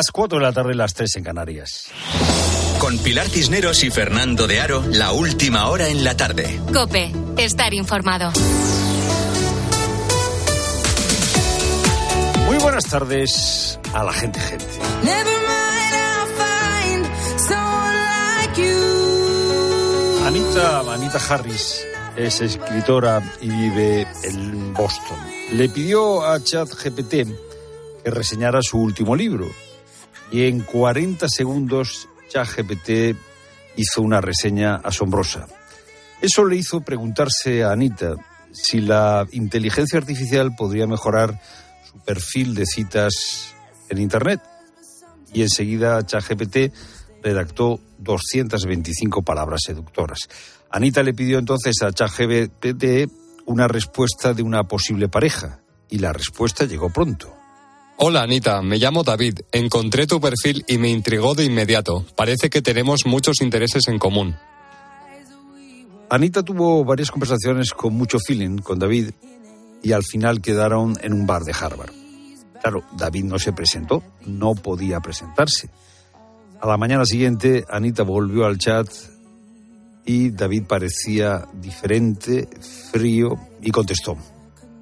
Las 4 de la tarde, las 3 en Canarias. Con Pilar Cisneros y Fernando de Aro, la última hora en la tarde. Cope, estar informado. Muy buenas tardes a la gente, gente. Anita, Anita Harris es escritora y vive en Boston. Le pidió a ChatGPT que reseñara su último libro y en 40 segundos ChatGPT hizo una reseña asombrosa. Eso le hizo preguntarse a Anita si la inteligencia artificial podría mejorar su perfil de citas en Internet. Y enseguida ChatGPT redactó 225 palabras seductoras. Anita le pidió entonces a ChatGPT una respuesta de una posible pareja y la respuesta llegó pronto. Hola Anita, me llamo David. Encontré tu perfil y me intrigó de inmediato. Parece que tenemos muchos intereses en común. Anita tuvo varias conversaciones con mucho feeling con David y al final quedaron en un bar de Harvard. Claro, David no se presentó, no podía presentarse. A la mañana siguiente, Anita volvió al chat y David parecía diferente, frío y contestó.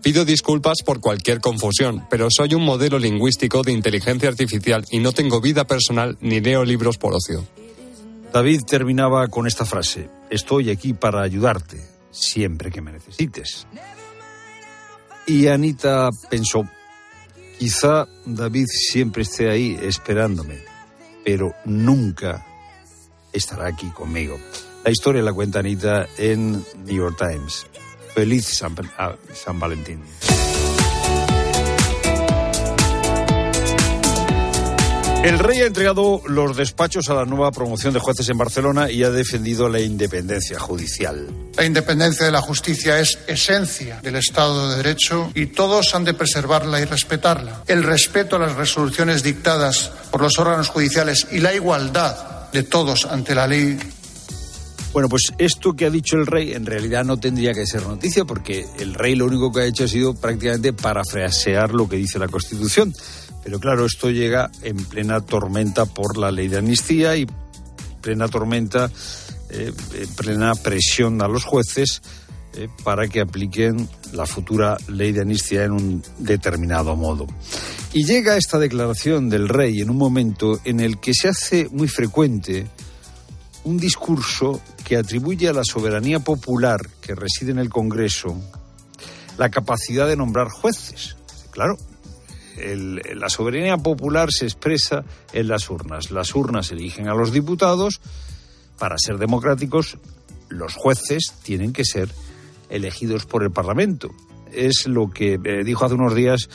Pido disculpas por cualquier confusión, pero soy un modelo lingüístico de inteligencia artificial y no tengo vida personal ni leo libros por ocio. David terminaba con esta frase, estoy aquí para ayudarte, siempre que me necesites. Y Anita pensó, quizá David siempre esté ahí esperándome, pero nunca estará aquí conmigo. La historia la cuenta Anita en New York Times. Feliz San, Valentín. El rey ha entregado los despachos a la nueva promoción de jueces en Barcelona y ha defendido la independencia judicial. La independencia de la justicia es esencia del Estado de Derecho y todos han de preservarla y respetarla. El respeto a las resoluciones dictadas por los órganos judiciales y la igualdad de todos ante la ley bueno, pues esto que ha dicho el rey en realidad no tendría que ser noticia porque el rey lo único que ha hecho ha sido prácticamente parafrasear lo que dice la Constitución. Pero claro, esto llega en plena tormenta por la ley de amnistía y plena tormenta, eh, plena presión a los jueces eh, para que apliquen la futura ley de amnistía en un determinado modo. Y llega esta declaración del rey en un momento en el que se hace muy frecuente un discurso que atribuye a la soberanía popular que reside en el Congreso la capacidad de nombrar jueces. Claro, la soberanía popular se expresa en las urnas. Las urnas eligen a los diputados. Para ser democráticos, los jueces tienen que ser elegidos por el Parlamento. Es lo que eh, dijo hace unos días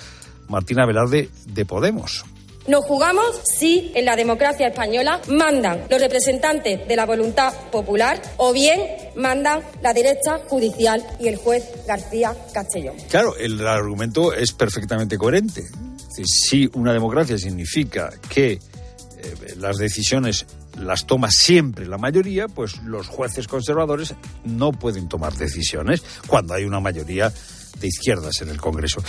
Martina Velarde de Podemos. Nos jugamos si en la democracia española mandan los representantes de la voluntad popular o bien mandan la derecha judicial y el juez García Castellón. Claro, el argumento es perfectamente coherente. Si una democracia significa que eh, las decisiones las toma siempre la mayoría, pues los jueces conservadores no pueden tomar decisiones cuando hay una mayoría de izquierdas en el Congreso.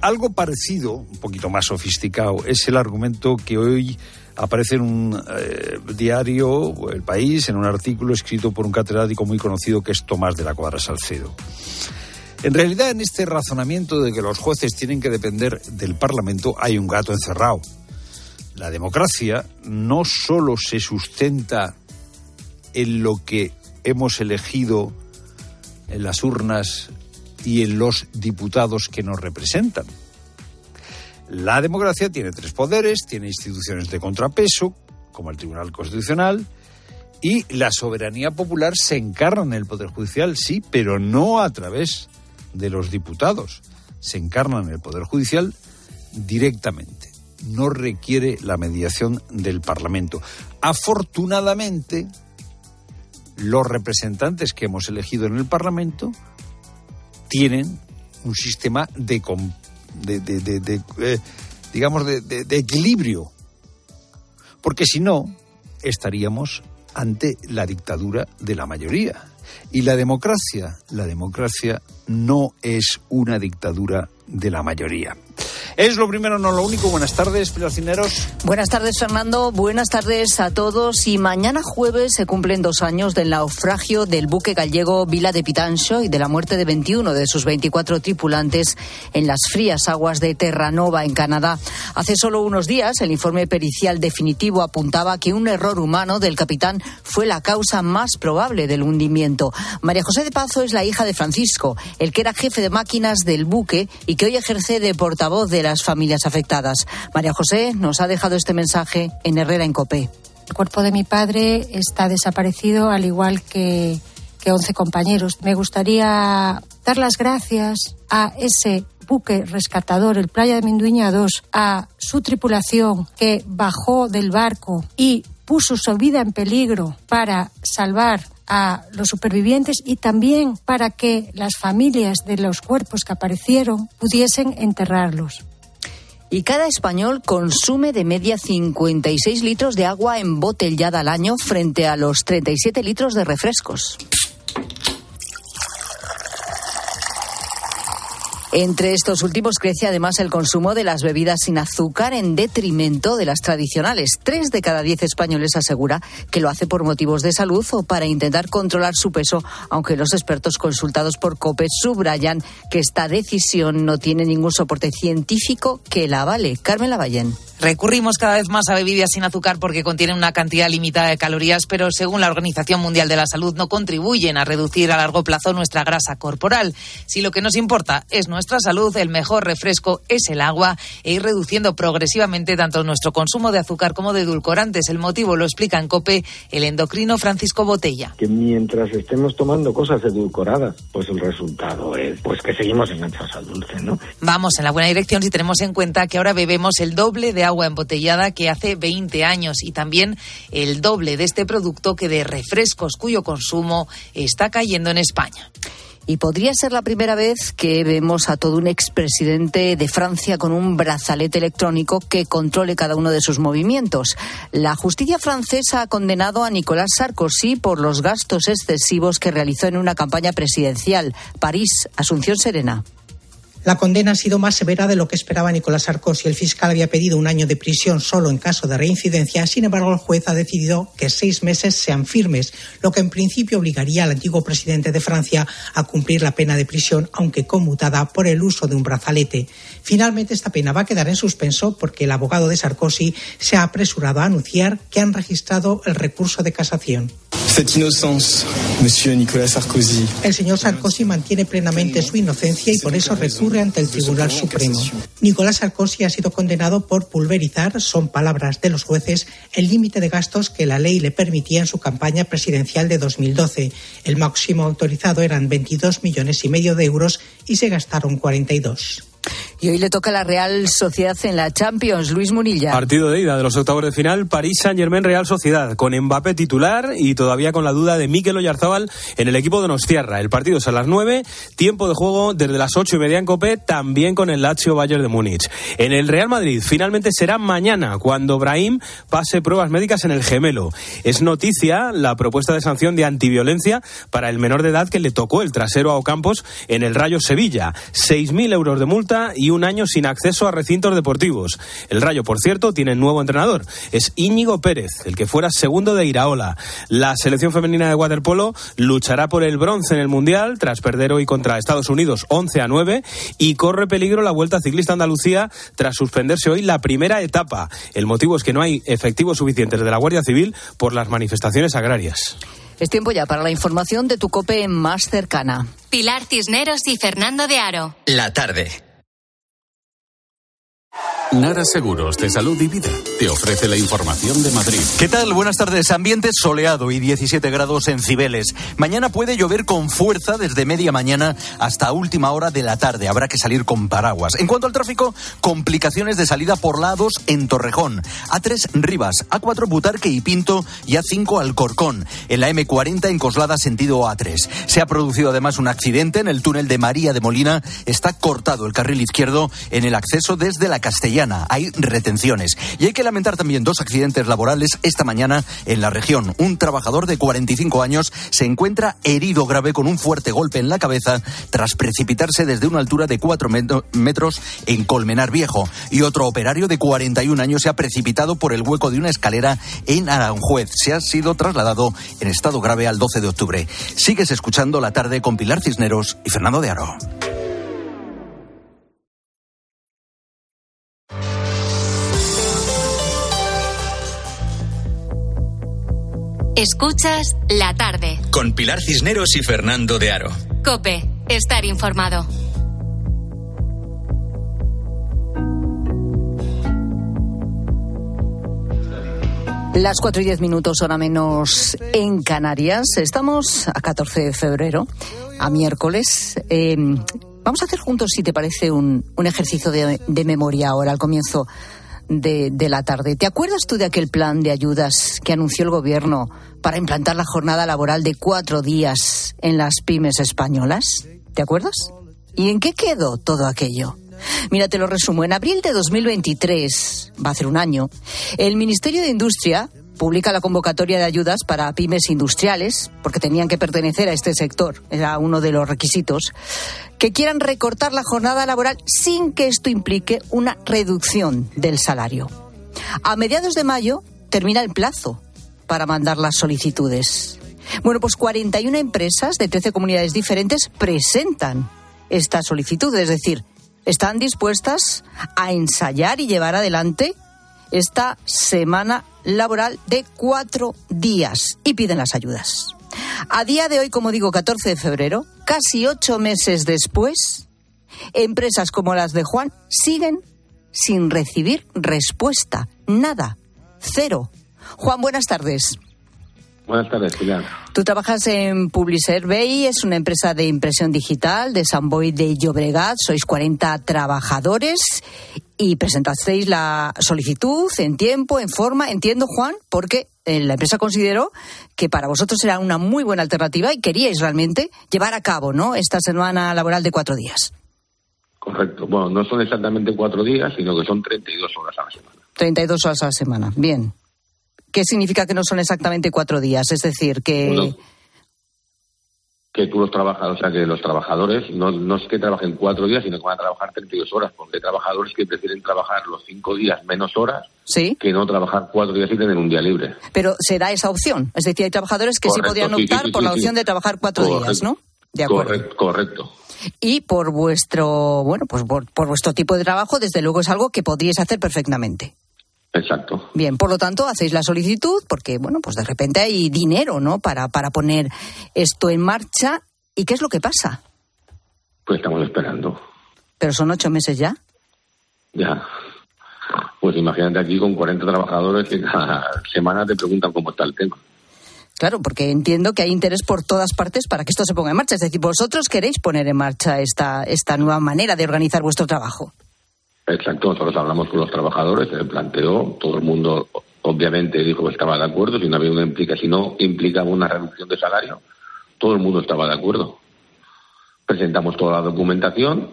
Algo parecido, un poquito más sofisticado, es el argumento que hoy aparece en un eh, diario, El País, en un artículo escrito por un catedrático muy conocido que es Tomás de la Cuadra Salcedo. En realidad, en este razonamiento de que los jueces tienen que depender del Parlamento, hay un gato encerrado. La democracia no solo se sustenta en lo que hemos elegido en las urnas y en los diputados que nos representan. La democracia tiene tres poderes, tiene instituciones de contrapeso, como el Tribunal Constitucional, y la soberanía popular se encarna en el Poder Judicial, sí, pero no a través de los diputados. Se encarna en el Poder Judicial directamente. No requiere la mediación del Parlamento. Afortunadamente, los representantes que hemos elegido en el Parlamento tienen un sistema de, de, eh, digamos, de, equilibrio. Porque si no, estaríamos ante la dictadura de la mayoría. Y la democracia, la democracia no es una dictadura de la mayoría. Es lo primero, no lo único. Buenas tardes, Pilar Cineros. Buenas tardes, Fernando. Buenas tardes a todos. Y mañana jueves se cumplen dos años del naufragio del buque gallego Vila de Pitancho y de la muerte de 21 de sus 24 tripulantes en las frías aguas de Terranova, en Canadá. Hace solo unos días, el informe pericial definitivo apuntaba que un error humano del capitán fue la causa más probable del hundimiento. María José de Pazo es la hija de Francisco, el que era jefe de máquinas del buque y que hoy ejerce de portavoz de las familias afectadas. María José nos ha dejado este mensaje en Herrera en Copé. El cuerpo de mi padre está desaparecido, al igual que, que 11 compañeros. Me gustaría dar las gracias a ese buque rescatador, el Playa de Minduña 2, a su tripulación que bajó del barco y puso su vida en peligro para salvar a los supervivientes y también para que las familias de los cuerpos que aparecieron pudiesen enterrarlos. Y cada español consume de media 56 litros de agua embotellada al año frente a los 37 litros de refrescos. Entre estos últimos crece además el consumo de las bebidas sin azúcar en detrimento de las tradicionales. Tres de cada diez españoles asegura que lo hace por motivos de salud o para intentar controlar su peso, aunque los expertos consultados por COPE subrayan que esta decisión no tiene ningún soporte científico que la avale. Carmen Lavallén. Recurrimos cada vez más a bebidas sin azúcar porque contienen una cantidad limitada de calorías, pero según la Organización Mundial de la Salud no contribuyen a reducir a largo plazo nuestra grasa corporal. Si lo que nos importa es nuestra salud, el mejor refresco es el agua e ir reduciendo progresivamente tanto nuestro consumo de azúcar como de edulcorantes. El motivo lo explica en COPE el endocrino Francisco Botella. Que mientras estemos tomando cosas edulcoradas, pues el resultado es pues que seguimos enganchados al dulce, ¿no? Vamos en la buena dirección si tenemos en cuenta que ahora bebemos el doble de agua embotellada que hace 20 años y también el doble de este producto que de refrescos cuyo consumo está cayendo en España. Y podría ser la primera vez que vemos a todo un expresidente de Francia con un brazalete electrónico que controle cada uno de sus movimientos. La justicia francesa ha condenado a Nicolas Sarkozy por los gastos excesivos que realizó en una campaña presidencial. París, Asunción Serena. La condena ha sido más severa de lo que esperaba Nicolás Sarkozy. El fiscal había pedido un año de prisión solo en caso de reincidencia. Sin embargo, el juez ha decidido que seis meses sean firmes, lo que en principio obligaría al antiguo presidente de Francia a cumplir la pena de prisión, aunque conmutada por el uso de un brazalete. Finalmente, esta pena va a quedar en suspenso porque el abogado de Sarkozy se ha apresurado a anunciar que han registrado el recurso de casación. El señor Sarkozy mantiene plenamente su inocencia y por eso recurre ante el Tribunal Supremo. Nicolás Sarkozy ha sido condenado por pulverizar, son palabras de los jueces, el límite de gastos que la ley le permitía en su campaña presidencial de 2012. El máximo autorizado eran 22 millones y medio de euros y se gastaron 42. Y hoy le toca la Real Sociedad en la Champions, Luis Munilla. Partido de ida de los octavos de final, París Saint Germain Real Sociedad, con Mbappé titular y todavía con la duda de Mikel Oyarzábal en el equipo de Nostierra. El partido es a las 9, tiempo de juego desde las ocho y media en Copé, también con el Lazio Bayern de Múnich. En el Real Madrid finalmente será mañana, cuando Brahim pase pruebas médicas en el gemelo. Es noticia la propuesta de sanción de antiviolencia para el menor de edad que le tocó el trasero a Ocampos en el Rayo Sevilla. 6.000 euros de multa y un año sin acceso a recintos deportivos. El Rayo, por cierto, tiene nuevo entrenador. Es Íñigo Pérez, el que fuera segundo de Iraola. La selección femenina de waterpolo luchará por el bronce en el Mundial tras perder hoy contra Estados Unidos 11 a 9 y corre peligro la Vuelta Ciclista Andalucía tras suspenderse hoy la primera etapa. El motivo es que no hay efectivos suficientes de la Guardia Civil por las manifestaciones agrarias. Es tiempo ya para la información de tu COPE más cercana. Pilar Cisneros y Fernando de Aro. La tarde. Nara Seguros de Salud y Vida te ofrece la información de Madrid. ¿Qué tal? Buenas tardes. Ambiente soleado y 17 grados en Cibeles. Mañana puede llover con fuerza desde media mañana hasta última hora de la tarde. Habrá que salir con paraguas. En cuanto al tráfico, complicaciones de salida por lados en Torrejón. A3 Rivas, A4 Butarque y Pinto y A5 Alcorcón. En la M40 en Coslada sentido A3. Se ha producido además un accidente en el túnel de María de Molina. Está cortado el carril izquierdo en el acceso desde la Castellana. Hay retenciones. Y hay que lamentar también dos accidentes laborales esta mañana en la región. Un trabajador de 45 años se encuentra herido grave con un fuerte golpe en la cabeza tras precipitarse desde una altura de 4 metros en Colmenar Viejo. Y otro operario de 41 años se ha precipitado por el hueco de una escalera en Aranjuez. Se ha sido trasladado en estado grave al 12 de octubre. Sigues escuchando la tarde con Pilar Cisneros y Fernando de Aro. Escuchas la tarde. Con Pilar Cisneros y Fernando de Aro. Cope, estar informado. Las 4 y 10 minutos, hora menos en Canarias. Estamos a 14 de febrero, a miércoles. Eh, vamos a hacer juntos, si te parece, un, un ejercicio de, de, memoria ahora, al comienzo de, de, la tarde. ¿Te acuerdas tú de aquel plan de ayudas que anunció el Gobierno para implantar la jornada laboral de cuatro días en las pymes españolas? ¿Te acuerdas? ¿Y en qué quedó todo aquello? Mira, te lo resumo. En abril de 2023, va a ser un año, el Ministerio de Industria publica la convocatoria de ayudas para pymes industriales, porque tenían que pertenecer a este sector, era uno de los requisitos, que quieran recortar la jornada laboral sin que esto implique una reducción del salario. A mediados de mayo termina el plazo para mandar las solicitudes. Bueno, pues 41 empresas de 13 comunidades diferentes presentan esta solicitud, es decir, están dispuestas a ensayar y llevar adelante esta semana laboral de cuatro días y piden las ayudas. A día de hoy, como digo, 14 de febrero, casi ocho meses después, empresas como las de Juan siguen sin recibir respuesta. Nada. Cero. Juan, buenas tardes. Buenas tardes, Pilar. Tú trabajas en Publiservey, es una empresa de impresión digital de San Boy de Llobregat. Sois 40 trabajadores y presentasteis la solicitud en tiempo, en forma. Entiendo, Juan, porque eh, la empresa consideró que para vosotros era una muy buena alternativa y queríais realmente llevar a cabo ¿no? esta semana laboral de cuatro días. Correcto. Bueno, no son exactamente cuatro días, sino que son 32 horas a la semana. 32 horas a la semana. Bien. ¿Qué significa que no son exactamente cuatro días? Es decir, que... Que tú los trabajadores, o sea, que los trabajadores no, no es que trabajen cuatro días, sino que van a trabajar 32 horas, porque hay trabajadores que prefieren trabajar los cinco días menos horas ¿Sí? que no trabajar cuatro días y tener un día libre. Pero se da esa opción. Es decir, hay trabajadores que Correcto, sí podrían optar sí, sí, por la opción de trabajar cuatro Correcto. días, ¿no? De acuerdo. Correcto. correcto. Y por vuestro, bueno, pues por, por vuestro tipo de trabajo, desde luego es algo que podríais hacer perfectamente. Exacto. Bien, por lo tanto, hacéis la solicitud porque, bueno, pues de repente hay dinero, ¿no? Para, para poner esto en marcha. ¿Y qué es lo que pasa? Pues estamos esperando. Pero son ocho meses ya. Ya. Pues imagínate aquí con 40 trabajadores que cada semana te preguntan cómo está el tema. Claro, porque entiendo que hay interés por todas partes para que esto se ponga en marcha. Es decir, vosotros queréis poner en marcha esta, esta nueva manera de organizar vuestro trabajo. Exacto, nosotros hablamos con los trabajadores, se planteó, todo el mundo obviamente dijo que estaba de acuerdo, si no había una implica, si no implicaba una reducción de salario, todo el mundo estaba de acuerdo. Presentamos toda la documentación,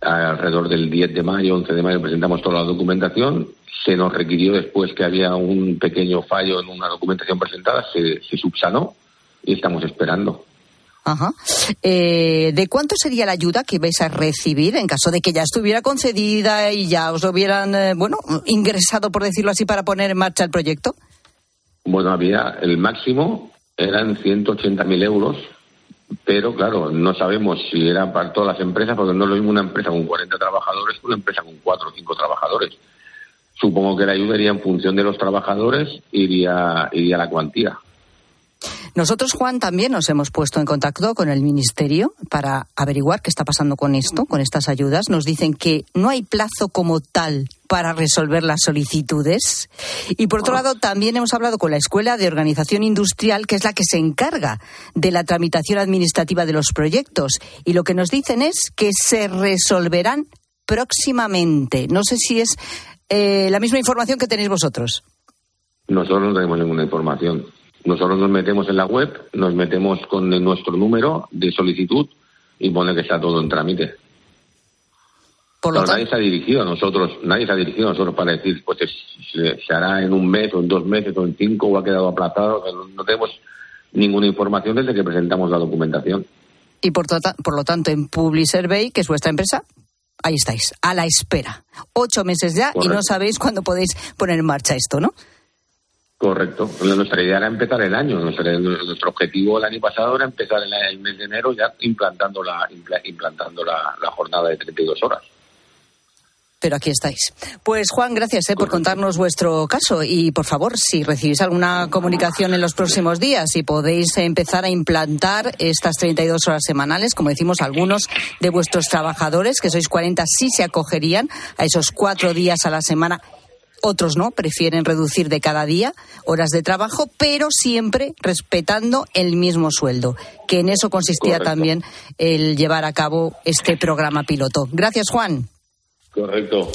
alrededor del 10 de mayo, 11 de mayo presentamos toda la documentación, se nos requirió después que había un pequeño fallo en una documentación presentada, se, se subsanó y estamos esperando. Ajá. Eh, ¿De cuánto sería la ayuda que vais a recibir en caso de que ya estuviera concedida y ya os hubieran, eh, bueno, ingresado, por decirlo así, para poner en marcha el proyecto? Bueno, había el máximo, eran 180.000 euros, pero claro, no sabemos si era para todas las empresas, porque no es lo mismo una empresa con 40 trabajadores que una empresa con 4 o 5 trabajadores. Supongo que la ayuda iría en función de los trabajadores, iría, iría la cuantía. Nosotros, Juan, también nos hemos puesto en contacto con el Ministerio para averiguar qué está pasando con esto, con estas ayudas. Nos dicen que no hay plazo como tal para resolver las solicitudes. Y por otro lado, también hemos hablado con la Escuela de Organización Industrial, que es la que se encarga de la tramitación administrativa de los proyectos. Y lo que nos dicen es que se resolverán próximamente. No sé si es eh, la misma información que tenéis vosotros. Nosotros no tenemos ninguna información. Nosotros nos metemos en la web, nos metemos con nuestro número de solicitud y pone que está todo en trámite. Por lo No, nadie se ha dirigido a nosotros, nadie se ha dirigido a nosotros para decir, pues se, se hará en un mes o en dos meses o en cinco o ha quedado aplazado. No, tenemos ninguna información desde que presentamos la documentación. Y por, tota- por lo tanto, en Publisurvey, que es vuestra empresa, ahí estáis, a la espera. Ocho meses ya y no sabéis cuándo podéis poner en marcha esto, ¿no? Correcto. Nuestra idea era empezar el año. Nuestra- nuestro objetivo el año pasado era empezar el, el mes de enero ya implantando la, impla- implantando la, la jornada de 32 horas. Pero aquí estáis. Pues Juan, gracias eh, por contarnos vuestro caso y por favor, si recibís alguna comunicación en los próximos días y podéis empezar a implantar estas 32 horas semanales, como decimos algunos de vuestros trabajadores, que sois 40, sí se acogerían a esos cuatro días a la semana. Otros no, prefieren reducir de cada día horas de trabajo, pero siempre respetando el mismo sueldo, que en eso consistía Correcto. también el llevar a cabo este programa piloto. Gracias, Juan. Correcto.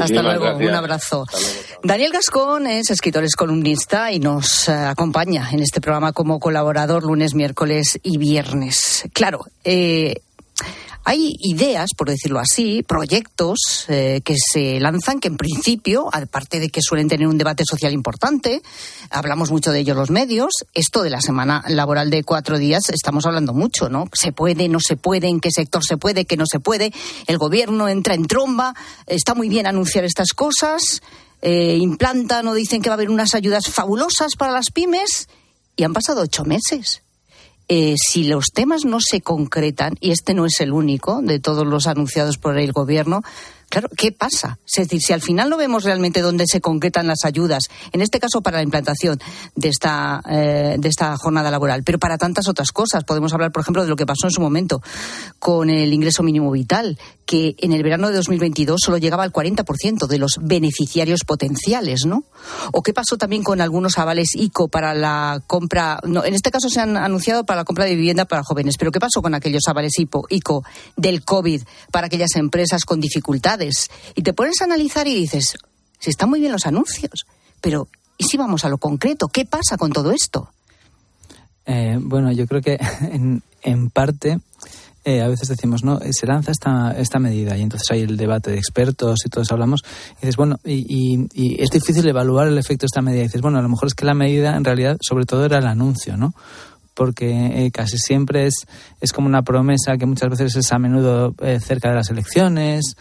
Hasta luego, gracias. un abrazo. Daniel Gascón es escritor, es columnista y nos eh, acompaña en este programa como colaborador lunes, miércoles y viernes. Claro, eh, hay ideas, por decirlo así, proyectos eh, que se lanzan que en principio, aparte de que suelen tener un debate social importante, hablamos mucho de ello los medios, esto de la semana laboral de cuatro días estamos hablando mucho, ¿no? Se puede, no se puede, en qué sector se puede, qué no se puede, el gobierno entra en tromba, está muy bien anunciar estas cosas, eh, implantan o dicen que va a haber unas ayudas fabulosas para las pymes y han pasado ocho meses eh, si los temas no se concretan, y este no es el único de todos los anunciados por el Gobierno, claro, ¿qué pasa? Es decir, si al final no vemos realmente dónde se concretan las ayudas, en este caso para la implantación de esta, eh, de esta jornada laboral, pero para tantas otras cosas, podemos hablar, por ejemplo, de lo que pasó en su momento con el ingreso mínimo vital, que en el verano de 2022 solo llegaba al 40% de los beneficiarios potenciales, ¿no? O qué pasó también con algunos avales ICO para la compra, no, en este caso se han anunciado para la compra de vivienda para jóvenes, pero qué pasó con aquellos avales ICO del COVID para aquellas empresas con dificultades? Y te pones a analizar y dices, si están muy bien los anuncios, pero ¿y si vamos a lo concreto? ¿Qué pasa con todo esto? Eh, bueno, yo creo que en, en parte eh, a veces decimos, no, se lanza esta, esta medida y entonces hay el debate de expertos y todos hablamos y dices, bueno, y, y- y es difícil evaluar el efecto de esta medida. Y dices, bueno, a lo mejor es que la medida en realidad sobre todo era el anuncio, ¿no? Porque eh, casi siempre es, es como una promesa que muchas veces es a menudo cerca de las elecciones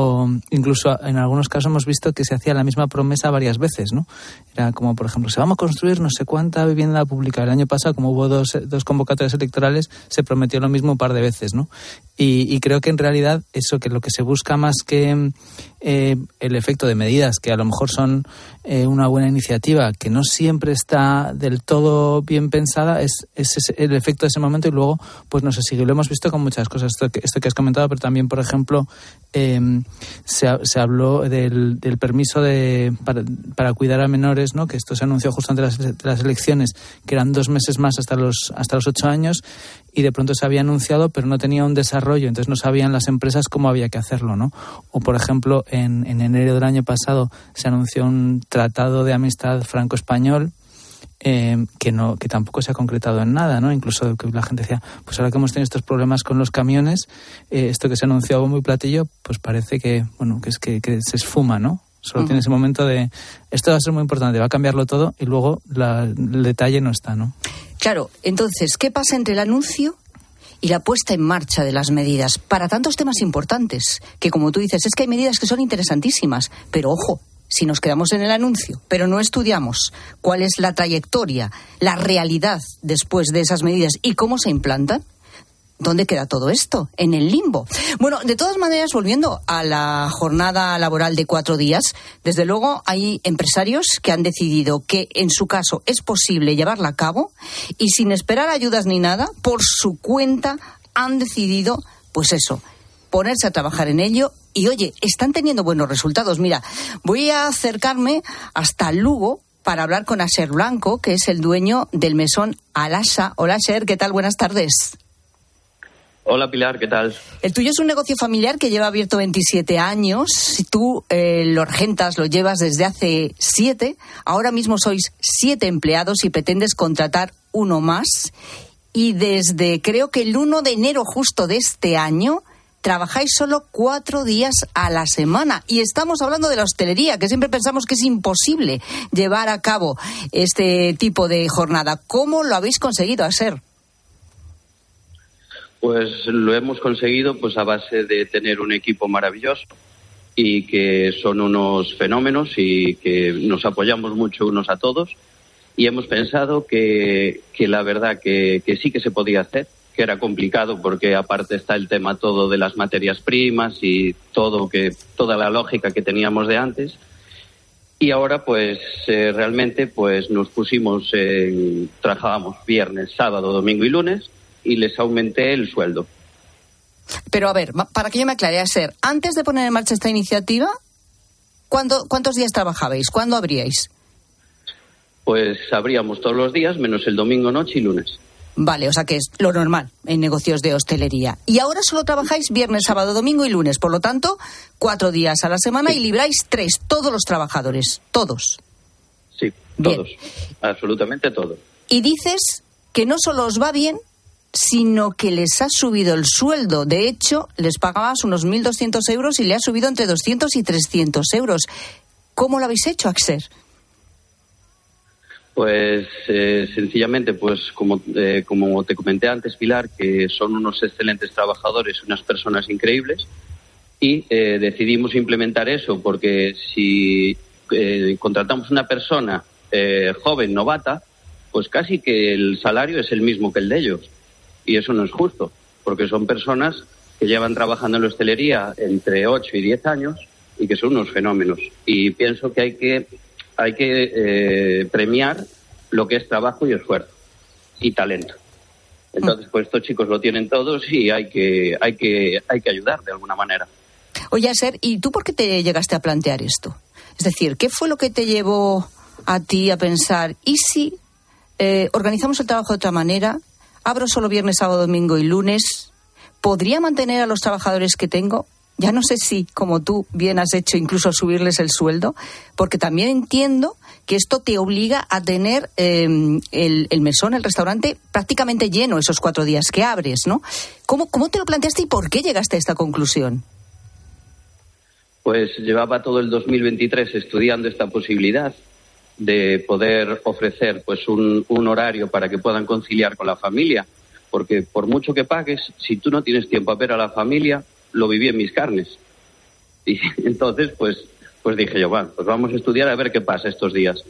o incluso en algunos casos hemos visto que se hacía la misma promesa varias veces, ¿no? Era como, por ejemplo, se vamos a construir no sé cuánta vivienda pública. El año pasado, como hubo dos, dos convocatorias electorales, se prometió lo mismo un par de veces, ¿no? Y, y creo que en realidad eso que lo que se busca más que eh, el efecto de medidas, que a lo mejor son eh, una buena iniciativa, que no siempre está del todo bien pensada, es, es ese- el efecto de ese momento y luego pues no se sigue. Lo hemos visto con muchas cosas, esto que, esto que has comentado, pero también, por ejemplo, eh, se, se habló del, permiso de, para, cuidar a menores, ¿no? que esto se anunció justo antes de las, de las elecciones, que eran dos meses más hasta los, hasta los ocho años, y de pronto se había anunciado, pero no tenía un desarrollo, entonces no sabían las empresas cómo había que hacerlo. ¿no? O, por ejemplo, en, en enero del año pasado se anunció un tratado de amistad franco-español eh, que no que tampoco se ha concretado en nada, ¿no? Incluso que la gente decía, pues ahora que hemos tenido estos problemas con los camiones, eh, esto que se anunció a bombo y platillo, pues parece que bueno que es que, que se esfuma, ¿no? Solo tiene ese momento de esto va a ser muy importante, va a cambiarlo todo y luego la- el detalle no está, ¿no? Claro, entonces, ¿qué pasa entre el anuncio y la puesta en marcha de las medidas para tantos temas importantes? Que como tú dices, es que hay medidas que son interesantísimas, pero ojo, si nos quedamos en el anuncio, pero no estudiamos cuál es la trayectoria, la realidad después de esas medidas y cómo se implantan, ¿Dónde queda todo esto? En el limbo. Bueno, de todas maneras, volviendo a la jornada laboral de cuatro días, desde luego hay empresarios que han decidido que en su caso es posible llevarla a cabo y sin esperar ayudas ni nada, por su cuenta han decidido, pues eso, ponerse a trabajar en ello y oye, están teniendo buenos resultados. Mira, voy a acercarme hasta Lugo para hablar con Aser Blanco, que es el dueño del mesón Alasa. Hola, Aser, ¿qué tal? Buenas tardes. Hola Pilar, ¿qué tal? El tuyo es un negocio familiar que lleva abierto 27 años. Tú eh, lo regentas, lo llevas desde hace 7. Ahora mismo sois 7 empleados y pretendes contratar uno más. Y desde creo que el 1 de enero justo de este año trabajáis solo cuatro días a la semana. Y estamos hablando de la hostelería, que siempre pensamos que es imposible llevar a cabo este tipo de jornada. ¿Cómo lo habéis conseguido hacer? Pues lo hemos conseguido pues a base de tener un equipo maravilloso y que son unos fenómenos y que nos apoyamos mucho unos a todos y hemos pensado que, que la verdad que, que sí que se podía hacer que era complicado porque aparte está el tema todo de las materias primas y todo que toda la lógica que teníamos de antes. Y ahora pues eh, realmente pues nos pusimos en, trabajábamos viernes sábado domingo y lunes y les aumenté el sueldo. Pero a ver para que yo me aclare a ser antes de poner en marcha esta iniciativa ¿cuándo, cuántos días trabajabais cuándo abríais pues abríamos todos los días menos el domingo noche y lunes Vale, o sea que es lo normal en negocios de hostelería. Y ahora solo trabajáis viernes, sábado, domingo y lunes. Por lo tanto, cuatro días a la semana y libráis tres, todos los trabajadores, todos. Sí, todos. Absolutamente todos. Y dices que no solo os va bien, sino que les has subido el sueldo. De hecho, les pagabas unos 1.200 euros y le has subido entre 200 y 300 euros. ¿Cómo lo habéis hecho, Axer? Pues eh, sencillamente, pues como, eh, como te comenté antes, Pilar, que son unos excelentes trabajadores, unas personas increíbles, y eh, decidimos implementar eso porque si contratamos una persona joven, novata, pues casi que el salario es el mismo que el de ellos. Y eso no es justo, porque son personas que llevan trabajando en la hostelería entre 8 y 10 años y que son unos fenómenos. Y pienso que hay que hay que eh, premiar lo que es trabajo y esfuerzo y talento. Entonces, pues estos chicos lo tienen todos y hay que, hay que, hay que ayudar de alguna manera. Oye, Ser, ¿y tú por qué te llegaste a plantear esto? Es decir, ¿qué fue lo que te llevó a ti a pensar, ¿y si eh, organizamos el trabajo de otra manera? Abro solo viernes, sábado, domingo y lunes. ¿Podría mantener a los trabajadores que tengo? Ya no sé si, como tú bien has hecho, incluso subirles el sueldo, porque también entiendo que esto te obliga a tener em, el, mesón, el restaurante, prácticamente lleno esos cuatro días que abres, ¿no? ¿Cómo, ¿Cómo te lo planteaste y por qué llegaste a esta conclusión? Pues llevaba todo el 2023 estudiando esta posibilidad de poder ofrecer pues un, un horario para que puedan conciliar con la familia, porque por mucho que pagues, si tú no tienes tiempo a ver a la familia, lo viví en mis carnes. Y entonces, pues, pues dije yo, bueno, pues vamos a estudiar a ver qué pasa estos días.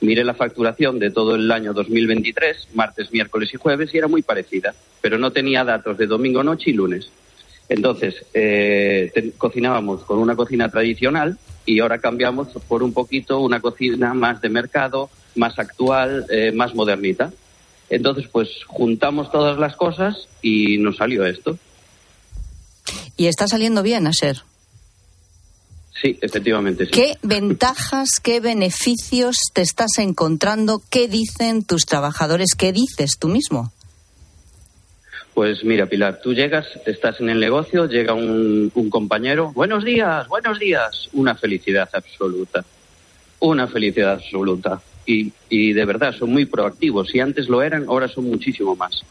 Miré la facturación de todo el año 2023, martes, miércoles y jueves, y era muy parecida, pero no tenía datos de domingo, noche y lunes. Entonces, eh, cocinábamos con una cocina tradicional y ahora cambiamos por un poquito una cocina más de mercado, más actual, eh, más modernita. Entonces, pues juntamos todas las cosas y nos salió esto. Y está saliendo bien, Aser. Sí, efectivamente. Sí. ¿Qué ventajas, qué beneficios te estás encontrando? ¿Qué dicen tus trabajadores? ¿Qué dices tú mismo? Pues mira, Pilar, tú llegas, estás en el negocio, llega un, compañero, buenos días, buenos días, una felicidad absoluta, una felicidad absoluta. Y, y de verdad, son muy proactivos. Si antes lo eran, ahora son muchísimo más.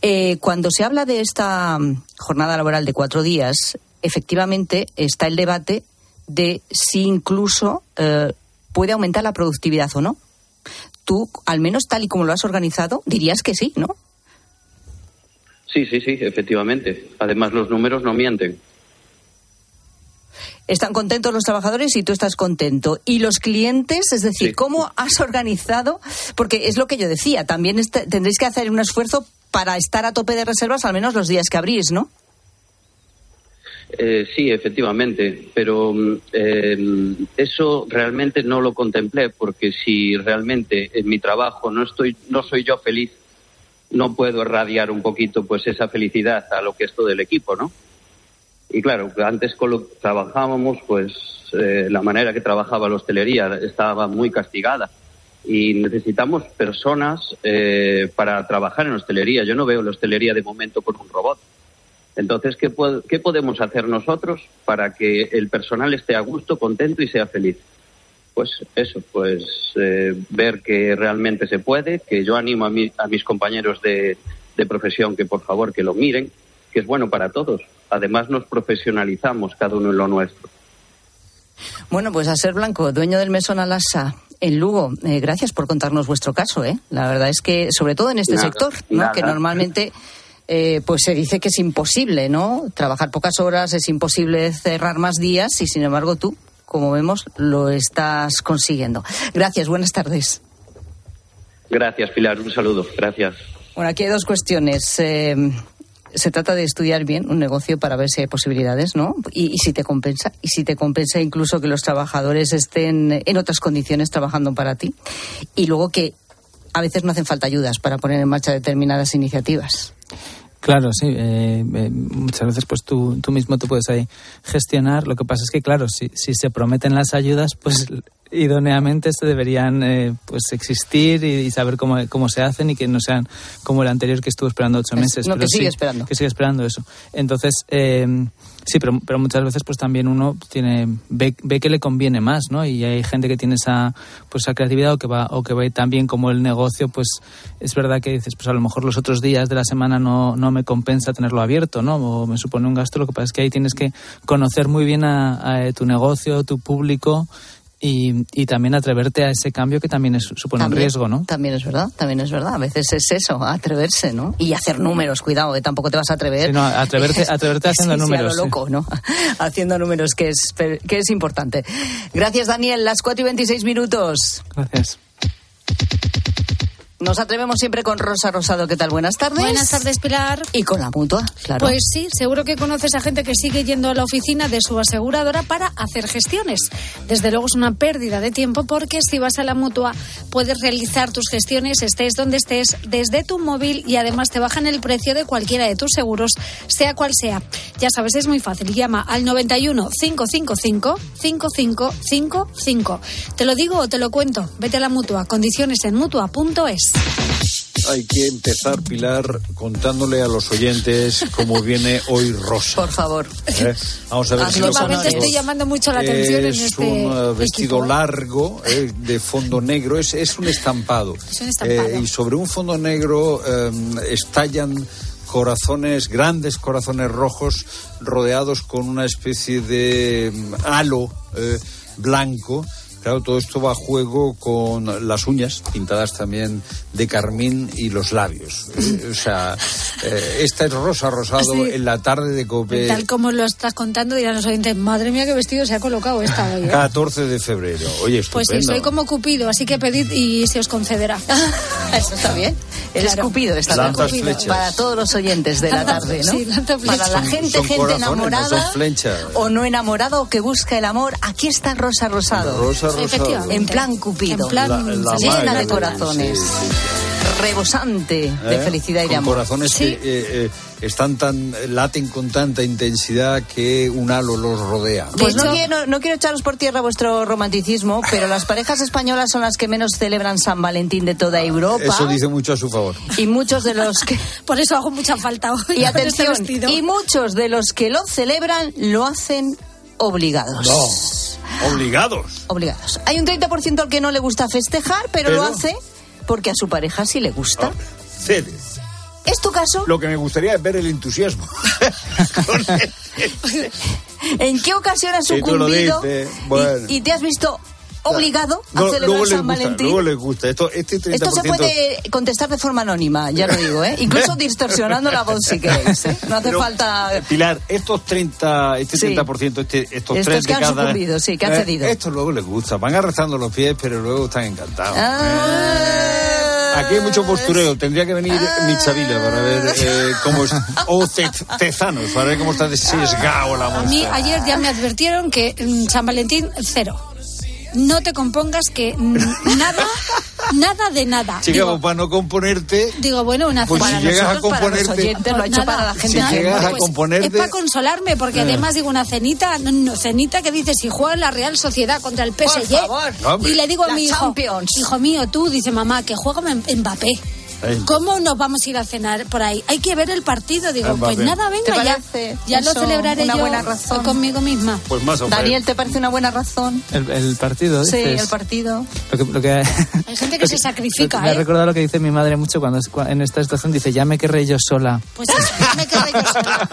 Eh, cuando se habla de esta mm, jornada laboral de cuatro días, efectivamente está el debate de si incluso eh, puede aumentar la productividad o no. Tú, al menos tal y como lo has organizado, dirías que sí, ¿no? Sí, sí, sí, efectivamente. Además, los números no mienten. Están contentos los trabajadores y tú estás contento. ¿Y los clientes? Es decir, ¿cómo has organizado? Porque es lo que yo decía, también tendréis que hacer un esfuerzo para estar a tope de reservas al menos los días que abrís, ¿no? Eh, sí, efectivamente, pero eh, eso realmente no lo contemplé porque si realmente en mi trabajo no estoy, no soy yo feliz, no puedo irradiar un poquito pues esa felicidad a lo que es todo el equipo, ¿no? Y claro, antes con lo que trabajábamos, pues eh, la manera que trabajaba la hostelería estaba muy castigada y necesitamos personas eh, para trabajar en hostelería. Yo no veo la hostelería de momento con un robot. Entonces, ¿qué, ¿qué podemos hacer nosotros para que el personal esté a gusto, contento y sea feliz? Pues eso, pues eh, ver que realmente se puede, que yo animo a, a mis compañeros de, de profesión que por favor que lo miren, que es bueno para todos. además nos profesionalizamos cada uno en lo nuestro. Bueno, pues a ser blanco, dueño del mesón Alasa en Lugo, eh, gracias por contarnos vuestro caso. ¿eh? La verdad es que, sobre todo en este Nada, sector, que normalmente eh, pues se dice que es imposible, ¿no? Trabajar pocas horas, es imposible cerrar más días y, sin embargo, tú, como vemos, lo estás consiguiendo. Gracias, buenas tardes. Gracias, Pilar. Un saludo. Gracias. Bueno, aquí hay dos cuestiones. Eh, se trata de estudiar bien un negocio para ver si hay posibilidades, ¿no? Y, y si te compensa. Y si te compensa incluso que los trabajadores estén en otras condiciones trabajando para ti. Y luego que a veces no hacen falta ayudas para poner en marcha determinadas iniciativas. Claro, sí. eh, eh, muchas veces pues tú, tú mismo te puedes ahí gestionar. Lo que pasa es que, claro, si, si se prometen las ayudas, pues idóneamente se deberían eh, pues existir y, y saber cómo, cómo se hacen y que no sean como el anterior que estuvo esperando ocho Es- meses. no, que Pero sigue sí, esperando. Que sigue esperando eso. Entonces, eh, sí, pero, pero muchas veces pues también uno tiene ve, ve que le conviene más, ¿no? Y hay gente que tiene esa pues esa creatividad o que va o que ve tan bien como el negocio, pues es verdad que dices, pues a lo mejor los otros días de la semana no, no me compensa tenerlo abierto, ¿no? O me supone un gasto. Lo que pasa es que ahí tienes que conocer muy bien a, a tu negocio, tu público y, y también atreverte a ese cambio que también es, supone un riesgo, ¿no? También es verdad, también es verdad. A veces es eso, atreverse, ¿no? Y hacer números, cuidado, que tampoco te vas a atrever. Sí, no, atreverte- atreverte haciendo Sí, sí, a números, lo loco, ¿no? haciendo números, que es, que es importante. Gracias, Daniel. Las 4 y 26 minutos. Gracias. Nos atrevemos siempre con Rosa Rosado. ¿Qué tal? Buenas tardes. Buenas tardes, Pilar. Y con la mutua, claro. Pues sí, seguro que conoces a gente que sigue yendo a la oficina de su aseguradora para hacer gestiones. Desde luego es una pérdida de tiempo porque si vas a la mutua puedes realizar tus gestiones estés donde estés desde tu móvil y además te bajan el precio de cualquiera de tus seguros, sea cual sea. Ya sabes, es muy fácil. Llama al 91 555 5555. Te lo digo o te lo cuento. Vete a la mutua. Condiciones en mutua.es. Hay que empezar, Pilar, contándole a los oyentes cómo viene hoy Rosa. Por favor. ¿eh? Vamos a ver si lo estoy llamando mucho la atención en Es este un uh, vestido equipo. largo eh, de fondo negro, es, es un estampado. Es un estampado. Eh, y sobre un fondo negro eh, estallan corazones, grandes corazones rojos, rodeados con una especie de mm, halo eh, blanco. Claro, todo esto va a juego con las uñas, pintadas también de carmín, y los labios. Eh, o sea, eh, esta es Rosa Rosado Sí. en la tarde de Cope. Tal como lo estás contando, dirán los oyentes, madre mía, qué vestido se ha colocado esta hoy. ¿eh?". 14 de febrero. Oye, Pues sí, estupendo. soy como Cupido, así que pedid y se os concederá. Eso está bien. Eres Claro. Cupido, está Lanzas bien. flechas. Para todos los oyentes de la tarde, ¿no? Sí, lanza flechas. Para la gente, son gente no enamorada son flechas. o no enamorada o que busca el amor. Aquí está Rosa Rosado. Rosa Rosado. En plan Cupido. En plan La- la llena madre, de corazones. sí, sí. Rebosante de ¿Eh? felicidad y de amor. corazones Sí. que eh, eh, están tan laten con tanta intensidad que un halo los rodea. Pues no, quiero, no quiero echaros por tierra vuestro romanticismo, pero las parejas españolas son las que menos celebran San Valentín de toda Europa. Eso dice mucho a su favor. Y muchos de los que. Por eso hago mucha falta hoy. Y este atención, y muchos de los que lo celebran lo hacen obligados. Obligados. Obligados. Hay un 30% al que no le gusta festejar, pero, Pero- lo hace porque a su pareja sí le gusta. Cede. ¿Es tu caso? Lo que me gustaría es ver el entusiasmo. ¿En qué ocasión has Si sucumbido y, te has visto obligado a No, celebrar San gusta, Valentín? luego les gusta. Esto, este 30%, Esto se puede contestar de forma anónima, ya lo digo, ¿eh? Incluso distorsionando la voz si queréis. ¿eh? No hace Pero, falta. eh, Pilar, estos 30, este Sí. 30%, este, estos Estos tres que de han cada... sucumbido, sí, que han eh, cedido. Esto luego les gusta. Van arrastrando los pies, pero luego están encantados. Ah. Aquí hay mucho postureo. Tendría que venir Michavila para ver eh, cómo es. O Te- Tezanos, para ver cómo está de sesgado la A mí muestra. ayer ya me advirtieron que mm, San Valentín, cero. No te compongas que nada, nada de nada. Chica, digo, pues para no componerte. digo, bueno, una Pues cena. si llegas a nosotros, para los componerte. oyentes, lo ha hecho Nada, para la gente. Si nada, llegas a pues, componerte- Es para consolarme, porque Eh. además digo una cenita, no, no, cenita que dice si juega la Real Sociedad contra el PSG. favor. Y le digo a La mi hijo, Champions. hijo mío, tú, dice mamá, que juega M- Mbappé. ¿Cómo nos vamos a ir a cenar por ahí? Hay que ver el partido. Digo, Ah, pues bien. nada, ¿Te venga, ya, ya lo celebraré una yo buena razón? conmigo misma. Pues más o Daniel, ¿te parece una buena razón? El, el partido, Sí, dices. el partido. Lo que, lo que- Hay gente que se sacrifica, me ha ¿eh? recordado lo que dice mi madre mucho cuando en esta situación dice, ya me querré yo sola. Pues eso, ya me querré yo sola.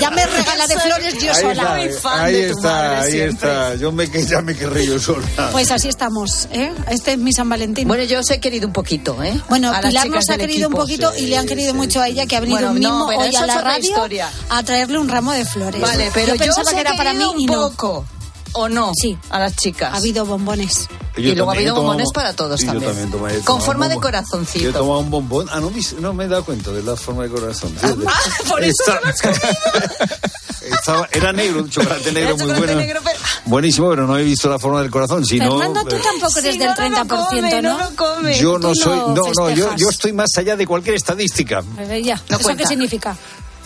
Ya me regala de flores yo Ahí sola. está, ahí está, ahí está. Yo me, ya me querré yo sola. Pues así estamos, ¿eh? Este es mi San Valentín. Bueno, yo os he querido un poquito, ¿eh? Bueno, A Pilar nos ha querido un poquito y le han querido mucho a ella que ha venido Bueno, no, mismo hoy a la radio historia. a traerle un ramo de flores. Vale, pero yo, pensaba que era para mí querido y un no. poco. ¿O no? Sí. A las chicas. Ha habido bombones. Y luego ha habido bombones para todos también. también tomé- Con forma de corazoncito. Yo he tomado un bombón. Ah, no, me- no me he dado cuenta de la forma de corazón. fíjate. por eso Está- Estaba- era negro, un chocolate negro muy chocolate bueno. negro, pero- Buenísimo, pero no he visto la forma del corazón. Si no, Fernando, tú eh, tampoco eres Sí, del no, no lo 30%, come, ¿no? no lo come. yo no Tú soy. lo No, no, yo, yo estoy más allá de cualquier estadística. Ya. No ¿Eso cuenta. qué significa?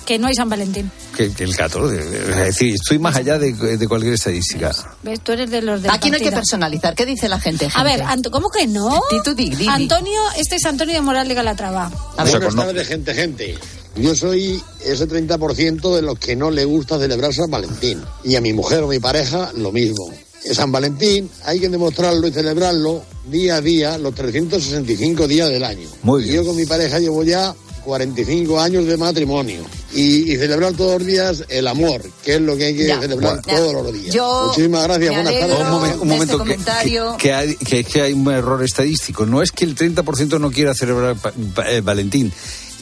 Que no hay San Valentín. Que, que el 14. Es decir, estoy más allá de, de cualquier estadística. ¿Ves? Tú eres de los del Aquí no hay que personalizar. ¿Qué dice la gente? A ver? Anto- ¿cómo que no? Di tú, di, di, di. Antonio, este es Antonio de Morales de Calatrava. A ver, Buenas tardes, gente, gente. Yo soy ese 30% de los que no le gusta celebrar San Valentín. Y a mi mujer o mi pareja, lo mismo. En San Valentín hay que demostrarlo y celebrarlo día a día, los 365 días del año. Muy Y yo con mi pareja llevo ya 45 años de matrimonio. Y, y celebrar todos los días el amor, que es lo que hay que Ya. celebrar Bueno. todos los días. Yo Muchísimas gracias, buenas tardes. Un momento, un de momento este que, comentario. que, que hay, que, que hay un error estadístico. No es que el 30% no quiera celebrar pa- pa- eh, Valentín,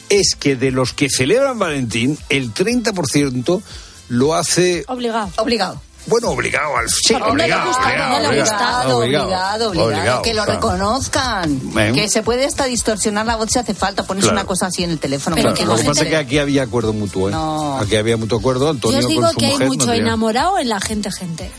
es que de los que celebran Valentín, el 30% lo hace, Obligado. Obligado. Bueno, obligado al sí, obligado, obligado, obligado, Obligado, obligado, obligado, obligado, obligado, que lo claro. reconozcan. Que se puede hasta distorsionar la voz si hace falta. Pones Claro. una cosa así en el teléfono. Pero Claro, que lo que pasa es que aquí había acuerdo mutuo, ¿eh? No. Aquí había mutuo acuerdo, Yo Antonio os digo con su que hay mucho enamorado en la gente, gente.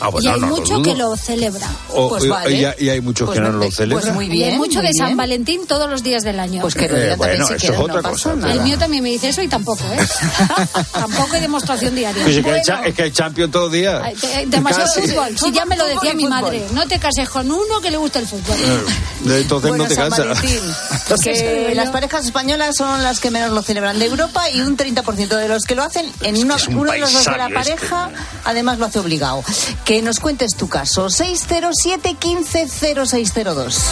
Ah, bueno, y hay no mucho que lo celebra. O- Pues y- vale. y, hay- y hay muchos Pues que no lo celebran. Pues muy y bien. hay mucho muy de San. Valentín todos los días del año. Pues que Eh, bueno, eso es otra cosa, nada. El mío también me dice eso y tampoco, ¿eh? tampoco hay demostración diaria. Pues es, que hay es que hay Champions todos los días. Te- Demasiado Casi. fútbol. Si ya me lo decía y mi fútbol. madre, no te cases con uno que le guste el fútbol. Eh, Entonces Bueno, no te San cansas. Valentín, que las parejas españolas son las que menos lo celebran de Europa y un 30% de los que lo hacen, en uno, de los dos de la pareja, además lo hace obligado. Que nos cuentes tu caso. 607 15 0602.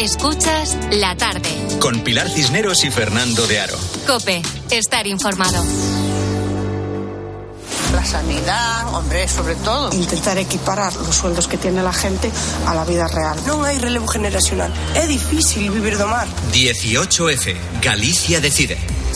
Escuchas la tarde. Con Pilar Cisneros y Fernando de Aro. Cope, estar informado. La sanidad, hombre, sobre todo. Intentar equiparar los sueldos que tiene la gente a la vida real. Non hai relevo generacional. É difícil vivir do mar. 18F. Galicia decide.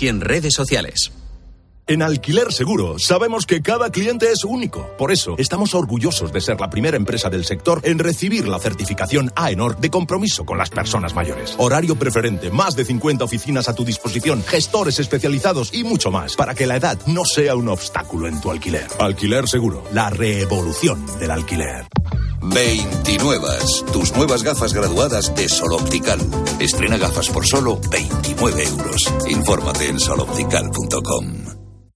y en redes sociales. En Alquiler Seguro sabemos que cada cliente es único. Por eso estamos orgullosos de ser la primera empresa del sector en recibir la certificación AENOR de compromiso con las personas mayores. Horario preferente, más de 50 oficinas a tu disposición, gestores especializados y mucho más para que la edad no sea un obstáculo en tu alquiler. Alquiler Seguro, la revolución del alquiler. 29. Tus nuevas gafas graduadas de Sol Optical. Estrena gafas por solo 29 euros. Infórmate en soloptical.com.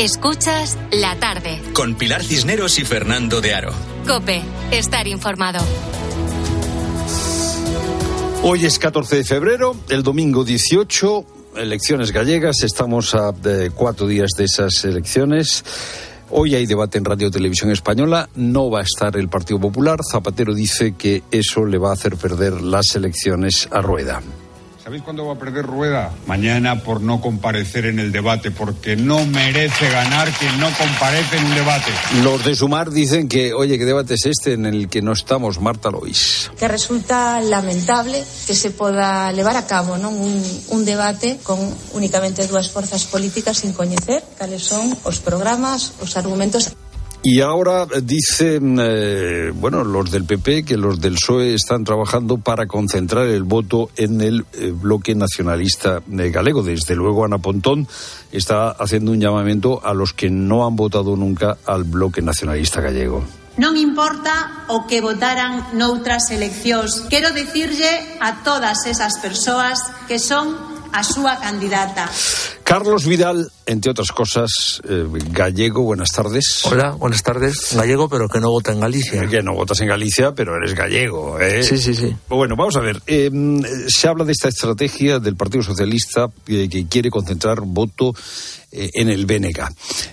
Escuchas la tarde. Con Pilar Cisneros y Fernando de Aro. Cope, estar informado. Hoy es 14 de febrero, el domingo 18, elecciones gallegas. Estamos a eh, cuatro días de esas elecciones. Hoy hay debate en Radio Televisión Española. No va a estar el Partido Popular. Zapatero dice que eso le va a hacer perder las elecciones a Rueda. ¿Sabéis cuándo va a perder Rueda? Mañana por no comparecer en el debate, porque no merece ganar quien no comparece en un debate. Los de Sumar dicen que, oye, ¿qué debate es este en el que no estamos, Marta Lois? que resulta lamentable que se poda levar a cabo non un, un debate con únicamente dúas forzas políticas sin coñecer cales son os programas, os argumentos Y ahora dicen, eh, bueno, los del PP que los del PSOE están trabajando para concentrar el voto en el eh, bloque nacionalista eh, galego. Desde luego, Ana Pontón está haciendo un llamamiento a los que no han votado nunca al bloque nacionalista gallego. Non importa o que votaran noutras eleccións. Quero dicirlle a todas esas persoas que son a súa candidata. Carlos Vidal, entre otras cosas, eh, gallego, buenas tardes. Hola, buenas tardes. Gallego, pero que no vota en Galicia. Que no votas en Galicia, pero eres gallego. ¿eh? Sí, sí, sí. Bueno, vamos a ver. eh, se habla de esta estrategia del Partido Socialista eh, que quiere concentrar voto eh, en el BNG.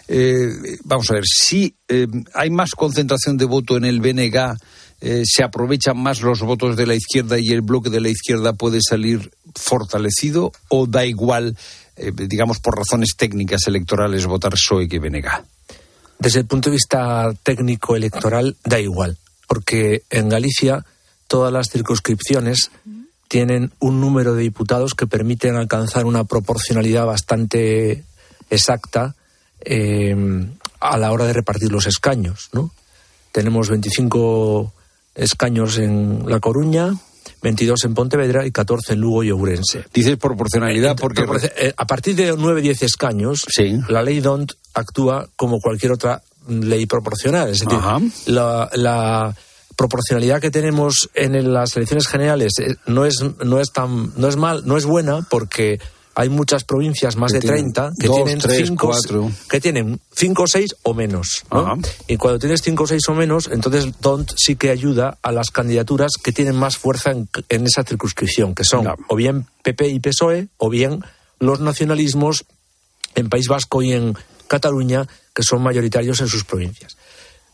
Eh, vamos a ver, si eh, hay más concentración de voto en el BNG, eh, se aprovechan más los votos de la izquierda y el bloque de la izquierda puede salir fortalecido o da igual, eh, digamos, por razones técnicas electorales votar PSOE que BNG. Desde el punto de vista técnico electoral, da igual, porque en Galicia todas las circunscripciones tienen un número de diputados que permiten alcanzar una proporcionalidad bastante exacta eh, a la hora de repartir los escaños. ¿no? Tenemos 25 escaños en La Coruña, 22 en Pontevedra y 14 en Lugo y Ourense. Dices proporcionalidad porque... Eh, a partir de 9-10 escaños, la ley DONT actúa como cualquier otra ley proporcional. Es decir, la, la proporcionalidad que tenemos en las elecciones generales eh, no es, no es tan no es mal, no es buena porque hay muchas provincias, más Que de tienen 30, que dos, tienen tres, 5 cuatro. que tienen 5 o 6 o menos. Y cuando tienes 5 o 6 o menos, entonces DONT sí que ayuda a las candidaturas que tienen más fuerza en, en esa circunscripción, que son o bien PP y PSOE, o bien los nacionalismos en País Vasco y en Cataluña, que son mayoritarios en sus provincias.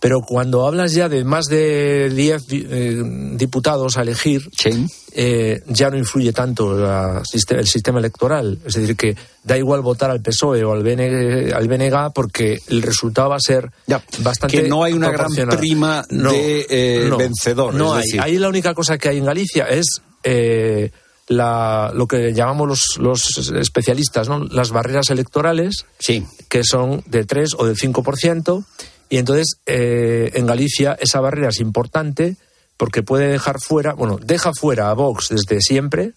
Pero cuando hablas ya de más de 10 di- eh, diputados a elegir, eh, ya no influye tanto la el sistema electoral. Es decir, que da igual votar al PSOE o al, BN al BNG porque el resultado va a ser bastante. que no hay una gran prima de, eh, vencedor, No es hay. decir- Ahí la única cosa que hay en Galicia es. eh, la, lo que llamamos los, los especialistas, ¿no? las barreras electorales, que son del 3 o del 5%, y entonces eh, en Galicia esa barrera es importante porque puede dejar fuera, bueno, deja fuera a Vox desde siempre,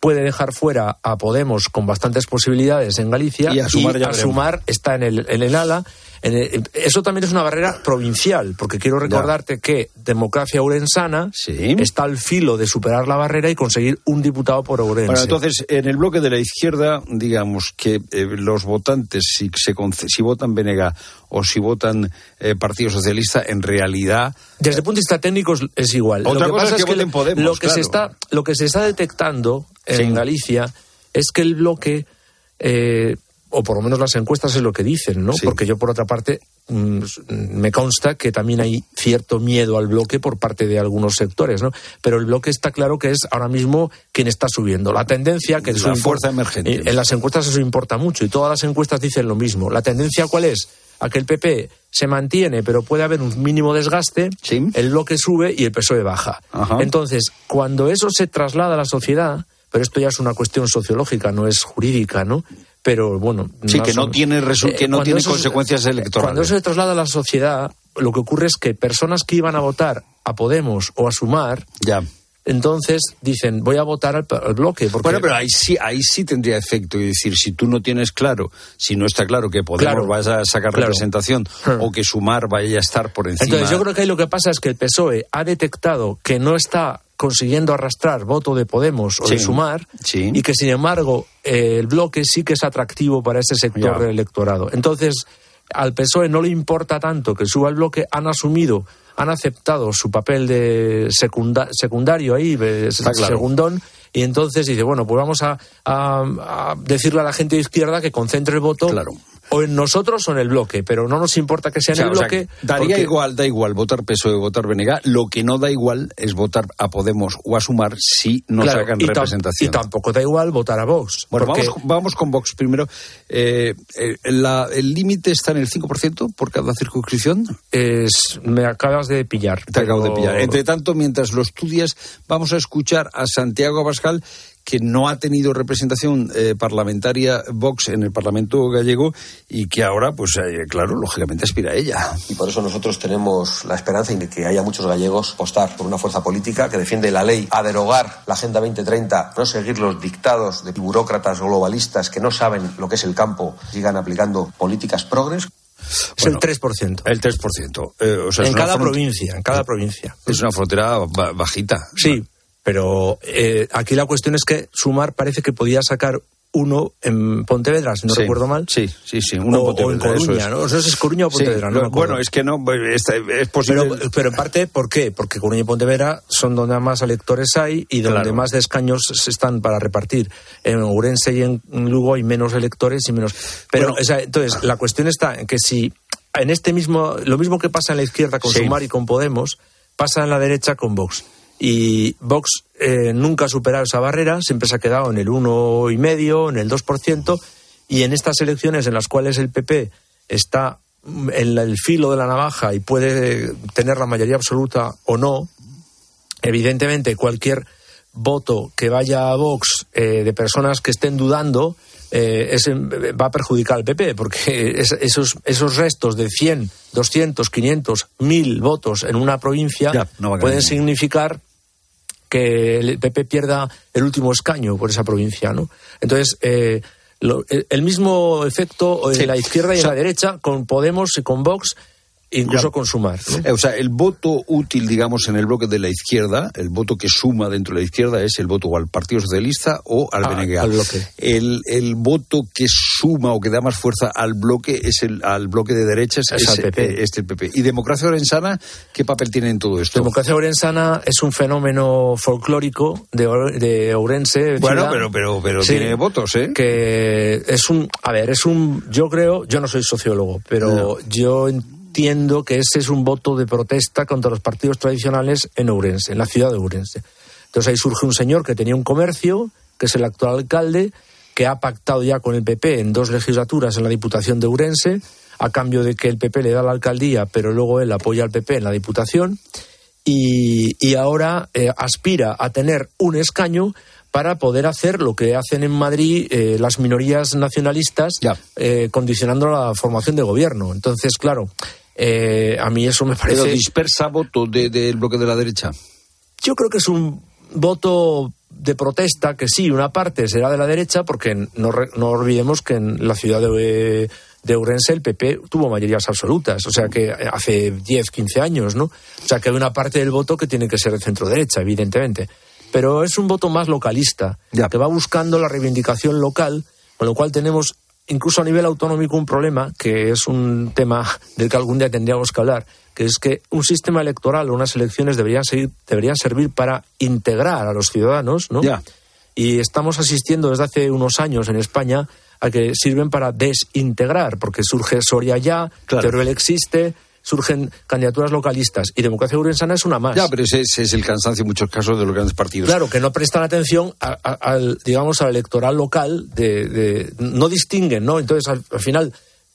puede dejar fuera a Podemos con bastantes posibilidades en Galicia y a sumar, ya a sumar está en el, en el ala. Eso también es una barrera provincial, porque quiero recordarte que Democracia Urensana está al filo de superar la barrera y conseguir un diputado por Ourense. Bueno, entonces, en el bloque de la izquierda, digamos que eh, los votantes, si, se, conce- si votan Benega o si votan eh, Partido Socialista, en realidad... Desde el punto de vista técnico es, es igual. Otra lo que cosa pasa es que voten Podemos, lo que claro. se está lo que se está detectando en Galicia es que el bloque eh, o por lo menos las encuestas es lo que dicen, ¿no? Porque yo por otra parte mm, me consta que también hay cierto miedo al bloque por parte de algunos sectores, ¿no? Pero el bloque está claro que es ahora mismo quien está subiendo. La tendencia que La eso impor- fuerza emergente. eh, En las encuestas eso importa mucho y todas las encuestas dicen lo mismo. La tendencia cuál es? A que el PP se mantiene, pero puede haber un mínimo desgaste, el bloque sube y el PSOE baja. Ajá. Entonces, cuando eso se traslada a la sociedad, pero esto ya es una cuestión sociológica, no es jurídica, ¿no? Pero bueno. Sí, más que o no tiene, Eh, que no tiene eso consecuencias electorales. Cuando eso se traslada a la sociedad, lo que ocurre es que personas que iban a votar a Podemos o a Sumar, ya. entonces dicen, voy a votar al, al bloque. Porque Bueno, pero ahí sí, ahí sí tendría efecto. Es decir, si tú no tienes claro, si no está claro que Podemos Claro. vaya a sacar Claro. representación o que Sumar vaya a estar por encima... Entonces yo creo que ahí lo que pasa es que el PSOE ha detectado que no está consiguiendo arrastrar voto de Podemos o de Sumar sí. y que sin embargo eh, el bloque sí que es atractivo para ese sector Ya. del electorado. Entonces al PSOE no le importa tanto que suba el bloque, han asumido, han aceptado su papel de secunda- secundario ahí, de claro. segundón, y entonces dice, bueno, pues vamos a, a- a decirle a la gente de izquierda que concentre el voto o en nosotros o en el bloque, pero no nos importa que sea O sea, en el o sea, bloque. daría porque- igual, da igual votar PSOE o votar Benega. Lo que no da igual es votar a Podemos o a Sumar si no Claro, sacan y representación. Y tampoco da igual votar a Vox. Bueno, porque- vamos, vamos con Vox primero. Eh, eh, la- ¿El límite está en el 5% por cada circunscripción? Es, me acabas de pillar. Te acabo de pero- pillar. Entre tanto, mientras lo estudias, vamos a escuchar a Santiago Abascal, que no ha tenido representación eh, parlamentaria Vox en el Parlamento gallego y que ahora, pues eh, claro, lógicamente aspira a ella. Y por eso nosotros tenemos la esperanza de que haya muchos gallegos apostar por una fuerza política que defiende la ley, a derogar la Agenda 2030, no seguir los dictados de burócratas globalistas que no saben lo que es el campo, sigan aplicando políticas progres. Es el 3%. El 3%. Eh, o sea, es en cada provincia, en cada provincia. Es una frontera ba- bajita. Sí, pero eh, aquí la cuestión es que Sumar parece que podía sacar uno en Pontevedra, si no Sí, recuerdo mal. Sí, sí, sí. Uno o, en Pontevedra, o en Coruña, eso es. ¿no? O sea, ¿es Coruña o Sí, Pontevedra? no lo- bueno, es que no, está- es posible. Pero, pero en parte, ¿por qué? Porque Coruña y Pontevedra son donde más electores hay y donde Claro. más escaños se están para repartir. En Ourense y en Lugo hay menos electores y menos. Pero, Bueno. o sea, entonces, la cuestión está en que si en este mismo, lo mismo que pasa en la izquierda con Sí. Sumar y con Podemos, pasa en la derecha con Vox. Y Vox eh, nunca ha superado esa barrera, siempre se ha quedado en el uno y medio, en el 2%, y en estas elecciones en las cuales el PP está en el filo de la navaja y puede tener la mayoría absoluta o no, evidentemente cualquier voto que vaya a Vox eh, de personas que estén dudando eh, es va a perjudicar al PP, porque es- esos, esos restos de 100, 200, 500, 1000 votos en una provincia no pueden significar que el PP pierda el último escaño por esa provincia, ¿no? Entonces, eh, lo- el, el mismo efecto en Sí. la izquierda y O sea- en la derecha, con Podemos y con Vox, incluso Ya. con Sumar. ¿no? Eh, O sea, el voto útil, digamos, en el bloque de la izquierda, el voto que suma dentro de la izquierda es el voto o al Partido Socialista o al Ah, BNG. al bloque. El, el voto que suma o que da más fuerza al bloque es el al bloque de derechas, Es PP. eh, este el PP. ¿Y Democracia Orensana qué papel tiene en todo esto? Democracia Orensana es un fenómeno folclórico de, de Ourense. Bueno, ciudad, pero, pero, pero Sí. tiene votos, ¿eh? que es un, a ver, es un, yo creo, yo no soy sociólogo, pero yo entiendo que ese es un voto de protesta contra los partidos tradicionales en Ourense, en la ciudad de Ourense. Entonces ahí surge un señor que tenía un comercio, que es el actual alcalde, que ha pactado ya con el PP en dos legislaturas en la Diputación de Ourense, a cambio de que el PP le da la alcaldía, pero luego él apoya al PP en la Diputación, y, y ahora eh, aspira a tener un escaño para poder hacer lo que hacen en Madrid eh, las minorías nacionalistas, eh, condicionando la formación de gobierno. Entonces, claro, eh, a mí eso me parece... Pero dispersa voto de- del bloque de la derecha. Yo creo que es un voto de protesta que sí, una parte será de la derecha, porque no, no olvidemos que en la ciudad de, de Ourense el PP tuvo mayorías absolutas, o sea que hace 10, 15 años, ¿no? O sea que hay una parte del voto que tiene que ser de centro derecha, evidentemente. Pero es un voto más localista, que va buscando la reivindicación local, con lo cual tenemos incluso a nivel autonómico un problema, que es un tema del que algún día tendríamos que hablar, que es que un sistema electoral o unas elecciones deberían, seguir, deberían servir para integrar a los ciudadanos, ¿no? Y estamos asistiendo desde hace unos años en España a que sirven para desintegrar, porque surge Soria ya, claro. Teruel existe, surgen candidaturas localistas y democracia urensana es una más. Ya, pero ese, es el cansancio en muchos casos de los grandes partidos. Claro, que no prestan atención al, digamos, al electoral local, de, no distinguen, ¿no? Entonces, al, final,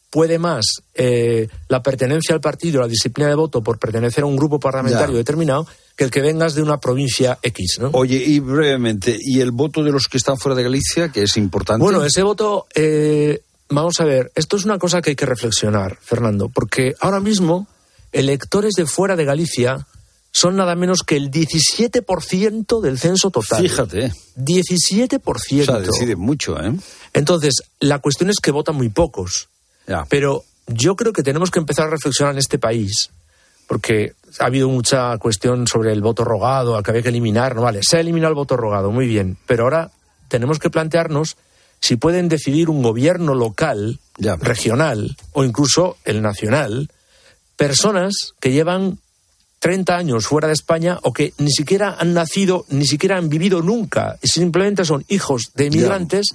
puede más eh, la pertenencia al partido, la disciplina de voto por pertenecer a un grupo parlamentario determinado que el que vengas de una provincia X, ¿no? Oye, y brevemente, ¿y el voto de los que están fuera de Galicia, que es importante? Bueno, ese voto eh, Vamos a ver, esto es una cosa que hay que reflexionar, Fernando, porque ahora mismo electores de fuera de Galicia son nada menos que el 17% del censo total. Fíjate. 17%. O sea, decide mucho, ¿eh? Entonces, la cuestión es que votan muy pocos. Ya. Pero yo creo que tenemos que empezar a reflexionar en este país, porque ha habido mucha cuestión sobre el voto rogado, que había que eliminar, no vale, se ha eliminado el voto rogado, muy bien, pero ahora tenemos que plantearnos si pueden decidir un gobierno local, regional o incluso el nacional, personas que llevan 30 años fuera de España o que ni siquiera han nacido, ni siquiera han vivido nunca, y simplemente son hijos de inmigrantes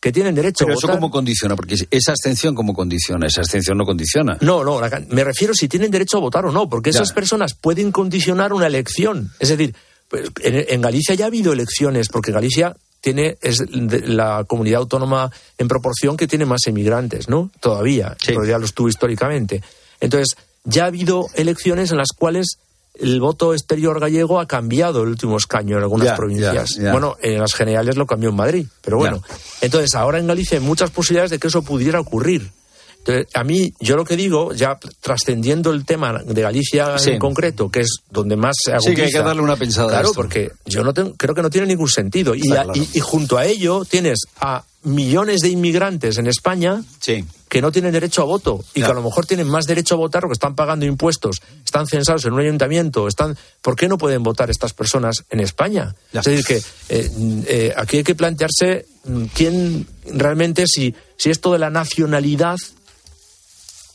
que tienen derecho a votar. ¿Pero eso cómo condiciona? Porque esa abstención, ¿cómo condiciona? Esa abstención no condiciona. No, no, me refiero si tienen derecho a votar o no, porque esas personas pueden condicionar una elección. Es decir, pues, en Galicia ya ha habido elecciones, porque Galicia tiene es la comunidad autónoma en proporción que tiene más emigrantes, ¿no? Todavía, pero ya los tuvo históricamente. Entonces, ya ha habido elecciones en las cuales el voto exterior gallego ha cambiado el último escaño en algunas provincias. Bueno, en las generales lo cambió en Madrid, pero bueno. Entonces, ahora en Galicia hay muchas posibilidades de que eso pudiera ocurrir a mí, yo lo que digo, ya trascendiendo el tema de Galicia en concreto, que es donde más se agudiza... Sí, que hay que darle una pensada Claro, porque yo no creo que no tiene ningún sentido. Y, y, junto a ello tienes a millones de inmigrantes en España que no tienen derecho a voto y que a lo mejor tienen más derecho a votar porque están pagando impuestos, están censados en un ayuntamiento, están ¿por qué no pueden votar estas personas en España? Es decir, que eh, eh, aquí hay que plantearse mm, quién realmente, si, si esto de la nacionalidad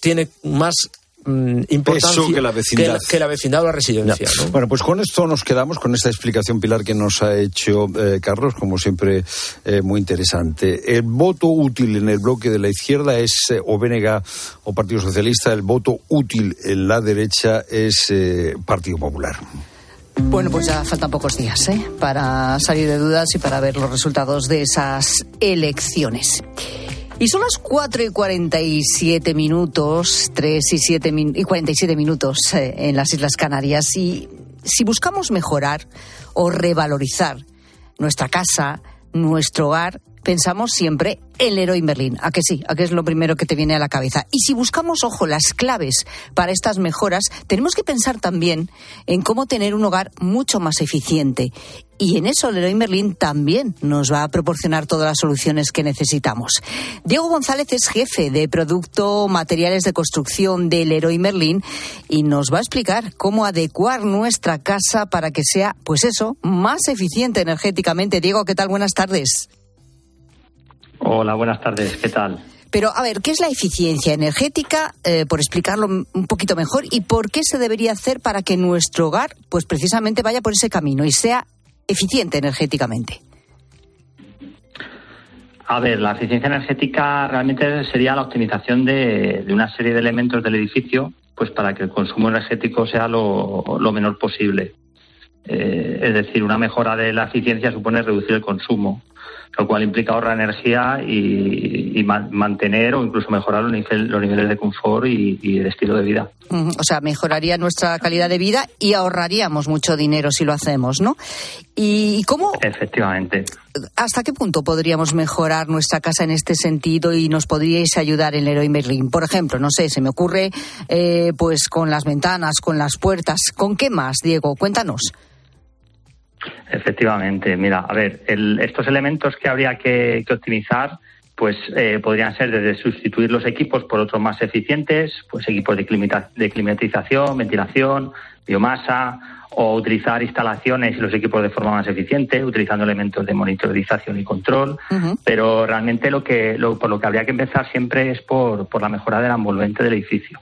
tiene más mm, importancia que la vecindad, que la, vecindad o la residencia. Bueno, pues con esto nos quedamos, con esta explicación, Pilar, que nos ha hecho eh, Carlos, como siempre, eh, muy interesante. El voto útil en el bloque de la izquierda es eh, o BNG o Partido Socialista, el voto útil en la derecha es Partido Popular. Bueno, pues ya faltan pocos días ¿eh? para salir de dudas y para ver los resultados de esas elecciones. Y son las 4 y 47 minutos, 3 y, 7 y 47 minutos eh, en las Islas Canarias. Y si buscamos mejorar o revalorizar nuestra casa, nuestro hogar, pensamos siempre en Leroy Merlin. ¿A que sí? ¿A que es lo primero que te viene a la cabeza? Y si buscamos, ojo, las claves para estas mejoras, tenemos que pensar también en cómo tener un hogar mucho más eficiente. Y en eso Leroy Merlin también nos va a proporcionar todas las soluciones que necesitamos. Diego González es jefe de Producto Materiales de Construcción de Leroy Merlin y nos va a explicar cómo adecuar nuestra casa para que sea, pues eso, más eficiente energéticamente. Diego, ¿qué tal? Buenas tardes. Hola, buenas tardes. ¿Qué tal? Pero, a ver, ¿qué es la eficiencia energética? Eh, por explicarlo un poquito mejor. ¿Y por qué se debería hacer para que nuestro hogar, pues precisamente vaya por ese camino y sea eficiente energéticamente? A ver, la eficiencia energética realmente sería la optimización de, una serie de elementos del edificio, pues para que el consumo energético sea lo, menor posible. Eh, es decir, una mejora de la eficiencia supone reducir el consumo lo cual implica ahorrar energía y, mantener o incluso mejorar los, niveles de confort y, de estilo de vida. O sea, mejoraría nuestra calidad de vida y ahorraríamos mucho dinero si lo hacemos, ¿no? ¿Y cómo? Efectivamente. ¿Hasta qué punto podríamos mejorar nuestra casa en este sentido y nos podríais ayudar en Leroy Merlin? Por ejemplo, no sé, se me ocurre eh, pues con las ventanas, con las puertas. ¿Con qué más, Diego? Cuéntanos. Efectivamente, mira, a ver, estos elementos que habría que, optimizar, pues eh, podrían ser desde sustituir los equipos por otros más eficientes, pues equipos de, climatización, ventilación, biomasa, o utilizar instalaciones y los equipos de forma más eficiente, utilizando elementos de monitorización y control. Pero realmente lo que, por lo que habría que empezar siempre es por, por la mejora del envolvente del edificio.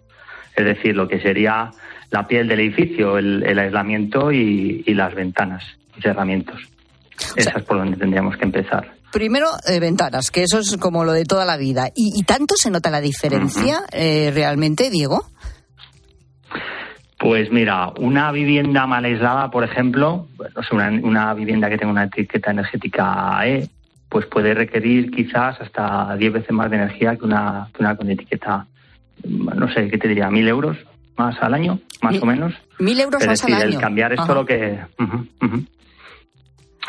Es decir, lo que sería la piel del edificio, el, aislamiento y, las ventanas y cerramientos. Esa es por donde tendríamos que empezar. Primero, eh, ventanas, que eso es como lo de toda la vida. ¿Y, tanto se nota la diferencia eh, realmente, Diego? Pues mira, una vivienda mal aislada, por ejemplo, una, vivienda que tenga una etiqueta energética E, pues puede requerir quizás hasta 10 veces más de energía que una, con etiqueta, no sé, ¿qué te diría? ¿Mil euros más al año, más o menos? ¿Mil euros más al año? el cambiar esto lo que...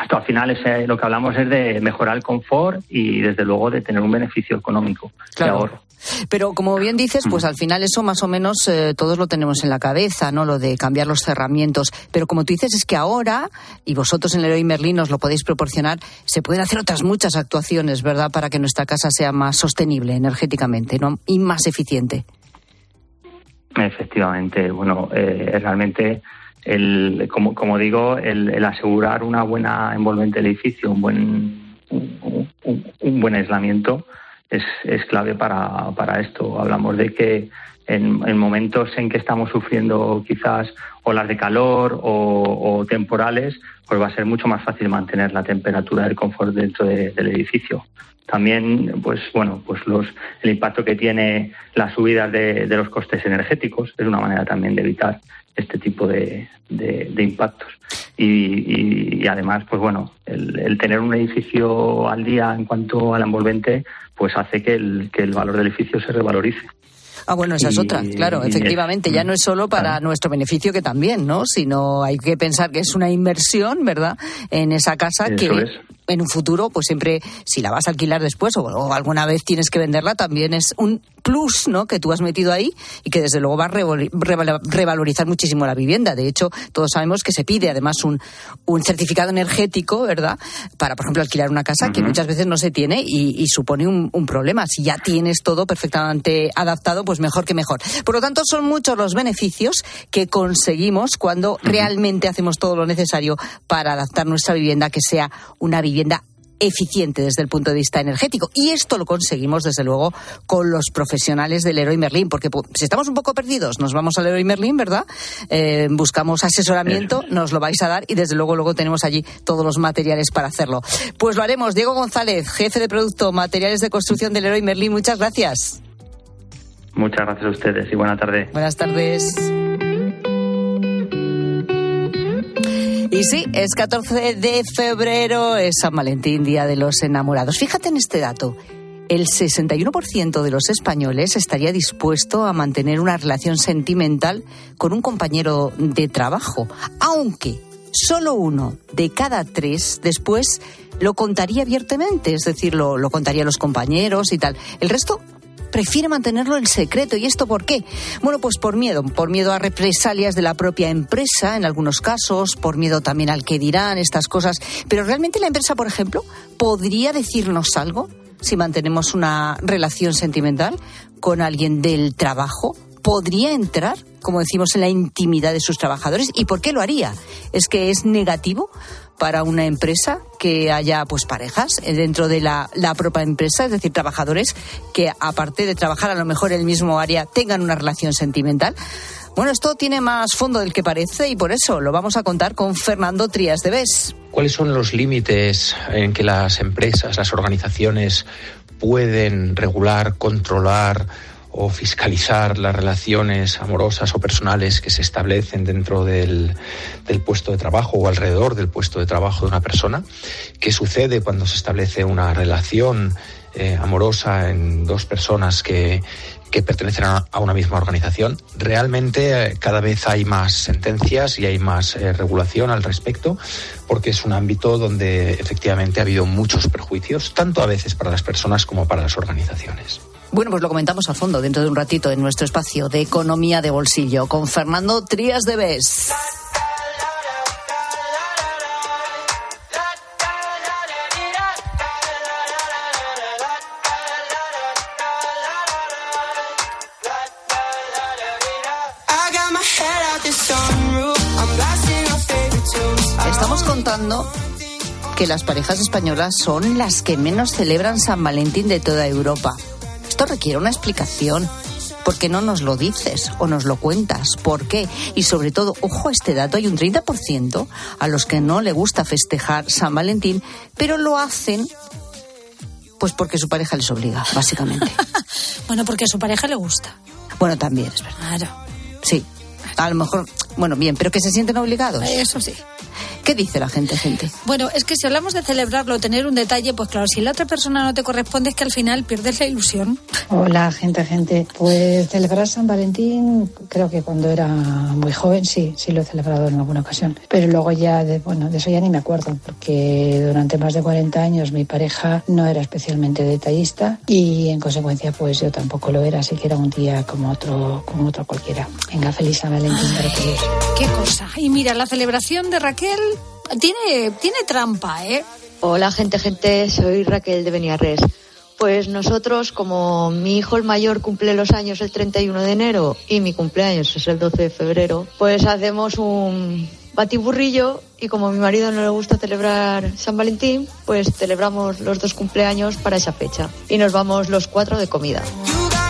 Esto al final es, eh, lo que hablamos es de mejorar el confort y desde luego de tener un beneficio económico de ahorro. Pero como bien dices, pues al final eso más o menos eh, todos lo tenemos en la cabeza, ¿no? Lo de cambiar los cerramientos. Pero como tú dices, es que ahora, y vosotros en el Leroy Merlin os lo podéis proporcionar, se pueden hacer otras muchas actuaciones, ¿verdad? Para que nuestra casa sea más sostenible energéticamente ¿no? y más eficiente. Efectivamente, bueno, eh, realmente, el, como, como digo, el, asegurar una buena envolvente del edificio, un buen, un buen aislamiento, es, es clave para, para esto. Hablamos de que en, momentos en que estamos sufriendo quizás olas de calor o, temporales, pues va a ser mucho más fácil mantener la temperatura del confort dentro del edificio. También, pues bueno, pues los, el impacto que tiene las subidas de, los costes energéticos es una manera también de evitar este tipo de, impactos. Y, además, pues bueno, el, el, tener un edificio al día en cuanto al envolvente, pues hace que el, que el valor del edificio se revalorice. Ah, bueno, esa es otra, claro, efectivamente, ya no es solo para nuestro beneficio que también, ¿no? Sino hay que pensar que es una inversión, ¿verdad? En esa casa que en un futuro, pues siempre, si la vas a alquilar después o, alguna vez tienes que venderla, también es un plus, ¿no? Que tú has metido ahí y que desde luego va a revalorizar muchísimo la vivienda. De hecho, todos sabemos que se pide además un, un certificado energético, ¿verdad? Para, por ejemplo, alquilar una casa que muchas veces no se tiene y, supone un, un, problema. Si ya tienes todo perfectamente adaptado, pues mejor que mejor. Por lo tanto, son muchos los beneficios que conseguimos cuando realmente hacemos todo lo necesario para adaptar nuestra vivienda que sea una vivienda vivienda eficiente desde el punto de vista energético. Y esto lo conseguimos, desde luego, con los profesionales del Leroy Merlin, porque si estamos un poco perdidos, nos vamos al Leroy Merlin, ¿verdad? Eh, buscamos asesoramiento, nos lo vais a dar y desde luego luego tenemos allí todos los materiales para hacerlo. Pues lo haremos. Diego González, jefe de producto, materiales de construcción del Leroy Merlin, muchas gracias. Muchas gracias a ustedes y buena tarde. Buenas tardes. Y sí, es 14 de febrero, es San Valentín, Día de los Enamorados. Fíjate en este dato. El 61% de los españoles estaría dispuesto a mantener una relación sentimental con un compañero de trabajo, aunque solo uno de cada tres después lo contaría abiertamente, es decir, lo, lo contaría a los compañeros y tal. El resto prefiere mantenerlo en secreto. ¿Y esto por qué? Bueno, pues por miedo, por miedo a represalias de la propia empresa en algunos casos, por miedo también al que dirán estas cosas. Pero realmente la empresa, por ejemplo, podría decirnos algo si mantenemos una relación sentimental con alguien del trabajo. ¿Podría entrar, como decimos, en la intimidad de sus trabajadores? ¿Y por qué lo haría? ¿Es que es negativo? Para una empresa que haya pues parejas dentro de la, propia empresa, es decir, trabajadores que aparte de trabajar a lo mejor en el mismo área tengan una relación sentimental. Bueno, esto tiene más fondo del que parece y por eso lo vamos a contar con Fernando Trías de Bes. ¿Cuáles son los límites en que las empresas, las organizaciones pueden regular, controlar o fiscalizar las relaciones amorosas o personales que se establecen dentro del, puesto de trabajo o alrededor del puesto de trabajo de una persona. ¿Qué sucede cuando se establece una relación eh, amorosa en dos personas que, pertenecen a, una misma organización. Realmente eh, cada vez hay más sentencias y hay más eh, regulación al respecto, porque es un ámbito donde efectivamente ha habido muchos perjuicios, tanto a veces para las personas como para las organizaciones. Bueno, pues lo comentamos a fondo dentro de un ratito en nuestro espacio de economía de bolsillo con Fernando Trías de Bes. Estamos contando que las parejas españolas son las que menos celebran San Valentín de toda Europa. Esto requiere una explicación. ¿Por qué no nos lo dices o nos lo cuentas? ¿Por qué? Y sobre todo, ojo a este dato, hay un 30% a los que no le gusta festejar San Valentín, pero lo hacen pues porque su pareja les obliga, básicamente. bueno, porque a su pareja le gusta. Bueno, también, es verdad. Claro. Sí. A lo mejor, bueno, bien, pero que se sienten obligados. Eso sí. ¿Qué dice la gente, gente? Bueno, es que si hablamos de celebrarlo, tener un detalle, pues claro, si la otra persona no te corresponde, es que al final pierdes la ilusión. Hola, gente, gente. Pues celebrar San Valentín, creo que cuando era muy joven sí, sí lo he celebrado en alguna ocasión. Pero luego ya, de, bueno, de eso ya ni me acuerdo, porque durante más de 40 años mi pareja no era especialmente detallista y en consecuencia pues yo tampoco lo era, así que era un día como otro, como otro cualquiera. Venga, feliz San Valentín para todos. Qué cosa. Y mira, la celebración de Raquel tiene, tiene trampa, ¿eh? Hola, gente, gente. Soy Raquel de Beniarres. Pues nosotros, como mi hijo el mayor cumple los años el 31 de enero y mi cumpleaños es el 12 de febrero, pues hacemos un batiburrillo y como a mi marido no le gusta celebrar San Valentín, pues celebramos los dos cumpleaños para esa fecha y nos vamos los cuatro de comida.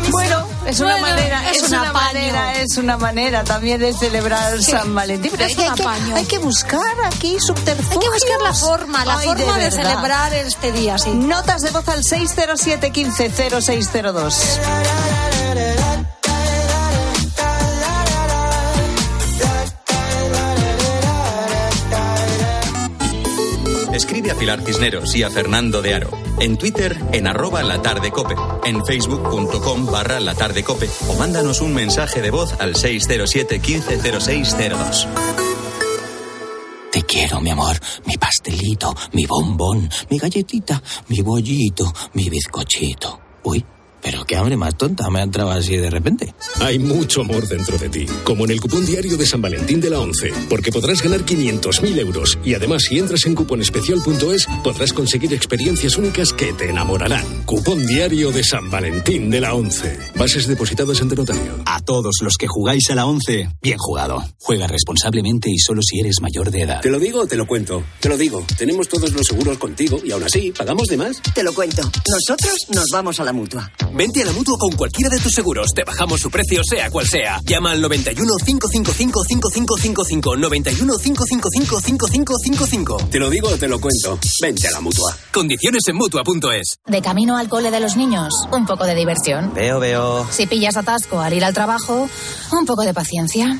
Bueno, es una Bueno, manera, es es, un una apaño. manera, es una manera también de celebrar Sí, San Valentín. Pero es que hay, que hay que buscar aquí subterfugios. Hay que buscar la forma, la Ay, forma de, verdad. celebrar este día, sí. Notas de voz al 607 15 0602. Escribe a Pilar Cisneros y a Fernando de Aro. En Twitter, en arroba la tarde cope. En facebook.com barra la tarde cope. O mándanos un mensaje de voz al 607 150602. Te quiero, mi amor, mi pastelito, mi bombón, mi galletita, mi bollito, mi bizcochito. Uy, pero qué hambre más tonta me ha entrado así de repente. Hay mucho amor dentro de ti, como en el cupón diario de San Valentín de la 11, porque podrás ganar 500.000 euros y además si entras en cuponespecial.es podrás conseguir experiencias únicas que te enamorarán. Cupón diario de San Valentín de la 11. Bases depositadas ante notario. A todos los que jugáis a la 11, bien jugado. Juega responsablemente y solo si eres mayor de edad. ¿Te lo digo o te lo cuento? Te lo digo. Tenemos todos los seguros contigo y aún así, ¿pagamos de más? Te lo cuento. Nosotros nos vamos a la mutua. Vente a la mutua con cualquiera de tus seguros. Te bajamos su precio, sea cual sea. Llama al 91 555 5555. 91 555 5555. Te lo digo o te lo cuento. Vente a la mutua. Condiciones en mutua.es. De camino al cole de los niños, un poco de diversión. Veo, veo. Si pillas atasco al ir al trabajo, un poco de paciencia.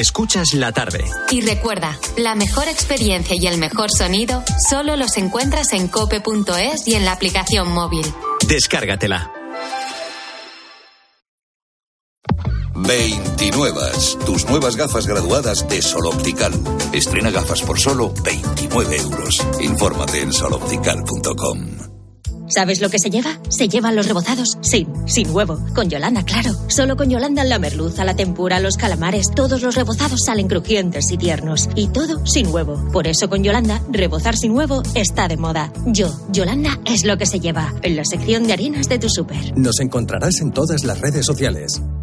Escuchas la tarde. Y recuerda, la mejor experiencia y el mejor sonido solo los encuentras en cope.es y en la aplicación móvil. Descárgatela. 29. Tus nuevas gafas graduadas de Sol Optical. Estrena gafas por solo 29 euros. Infórmate en soloptical.com. ¿Sabes lo que se lleva? Se llevan los rebozados sin, sin huevo. Con Yolanda, claro. Solo con Yolanda la merluza, la tempura, los calamares, todos los rebozados salen crujientes y tiernos. Y todo sin huevo. Por eso con Yolanda, rebozar sin huevo está de moda. Yo, Yolanda, es lo que se lleva. En la sección de harinas de tu súper. Nos encontrarás en todas las redes sociales.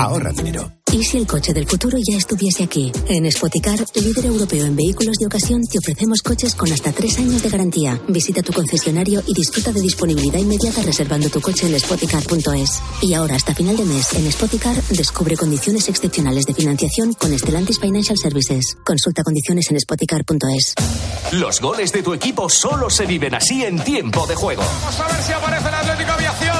ahorra dinero. ¿Y si el coche del futuro ya estuviese aquí? En Spoticar, líder europeo en vehículos de ocasión, te ofrecemos coches con hasta tres años de garantía. Visita tu concesionario y disfruta de disponibilidad inmediata reservando tu coche en spoticar.es. Y ahora, hasta final de mes, en Spoticar, descubre condiciones excepcionales de financiación con Stellantis Financial Services. Consulta condiciones en spoticar.es. Los goles de tu equipo solo se viven así en tiempo de juego. Vamos a ver si aparece el Atlético Aviación.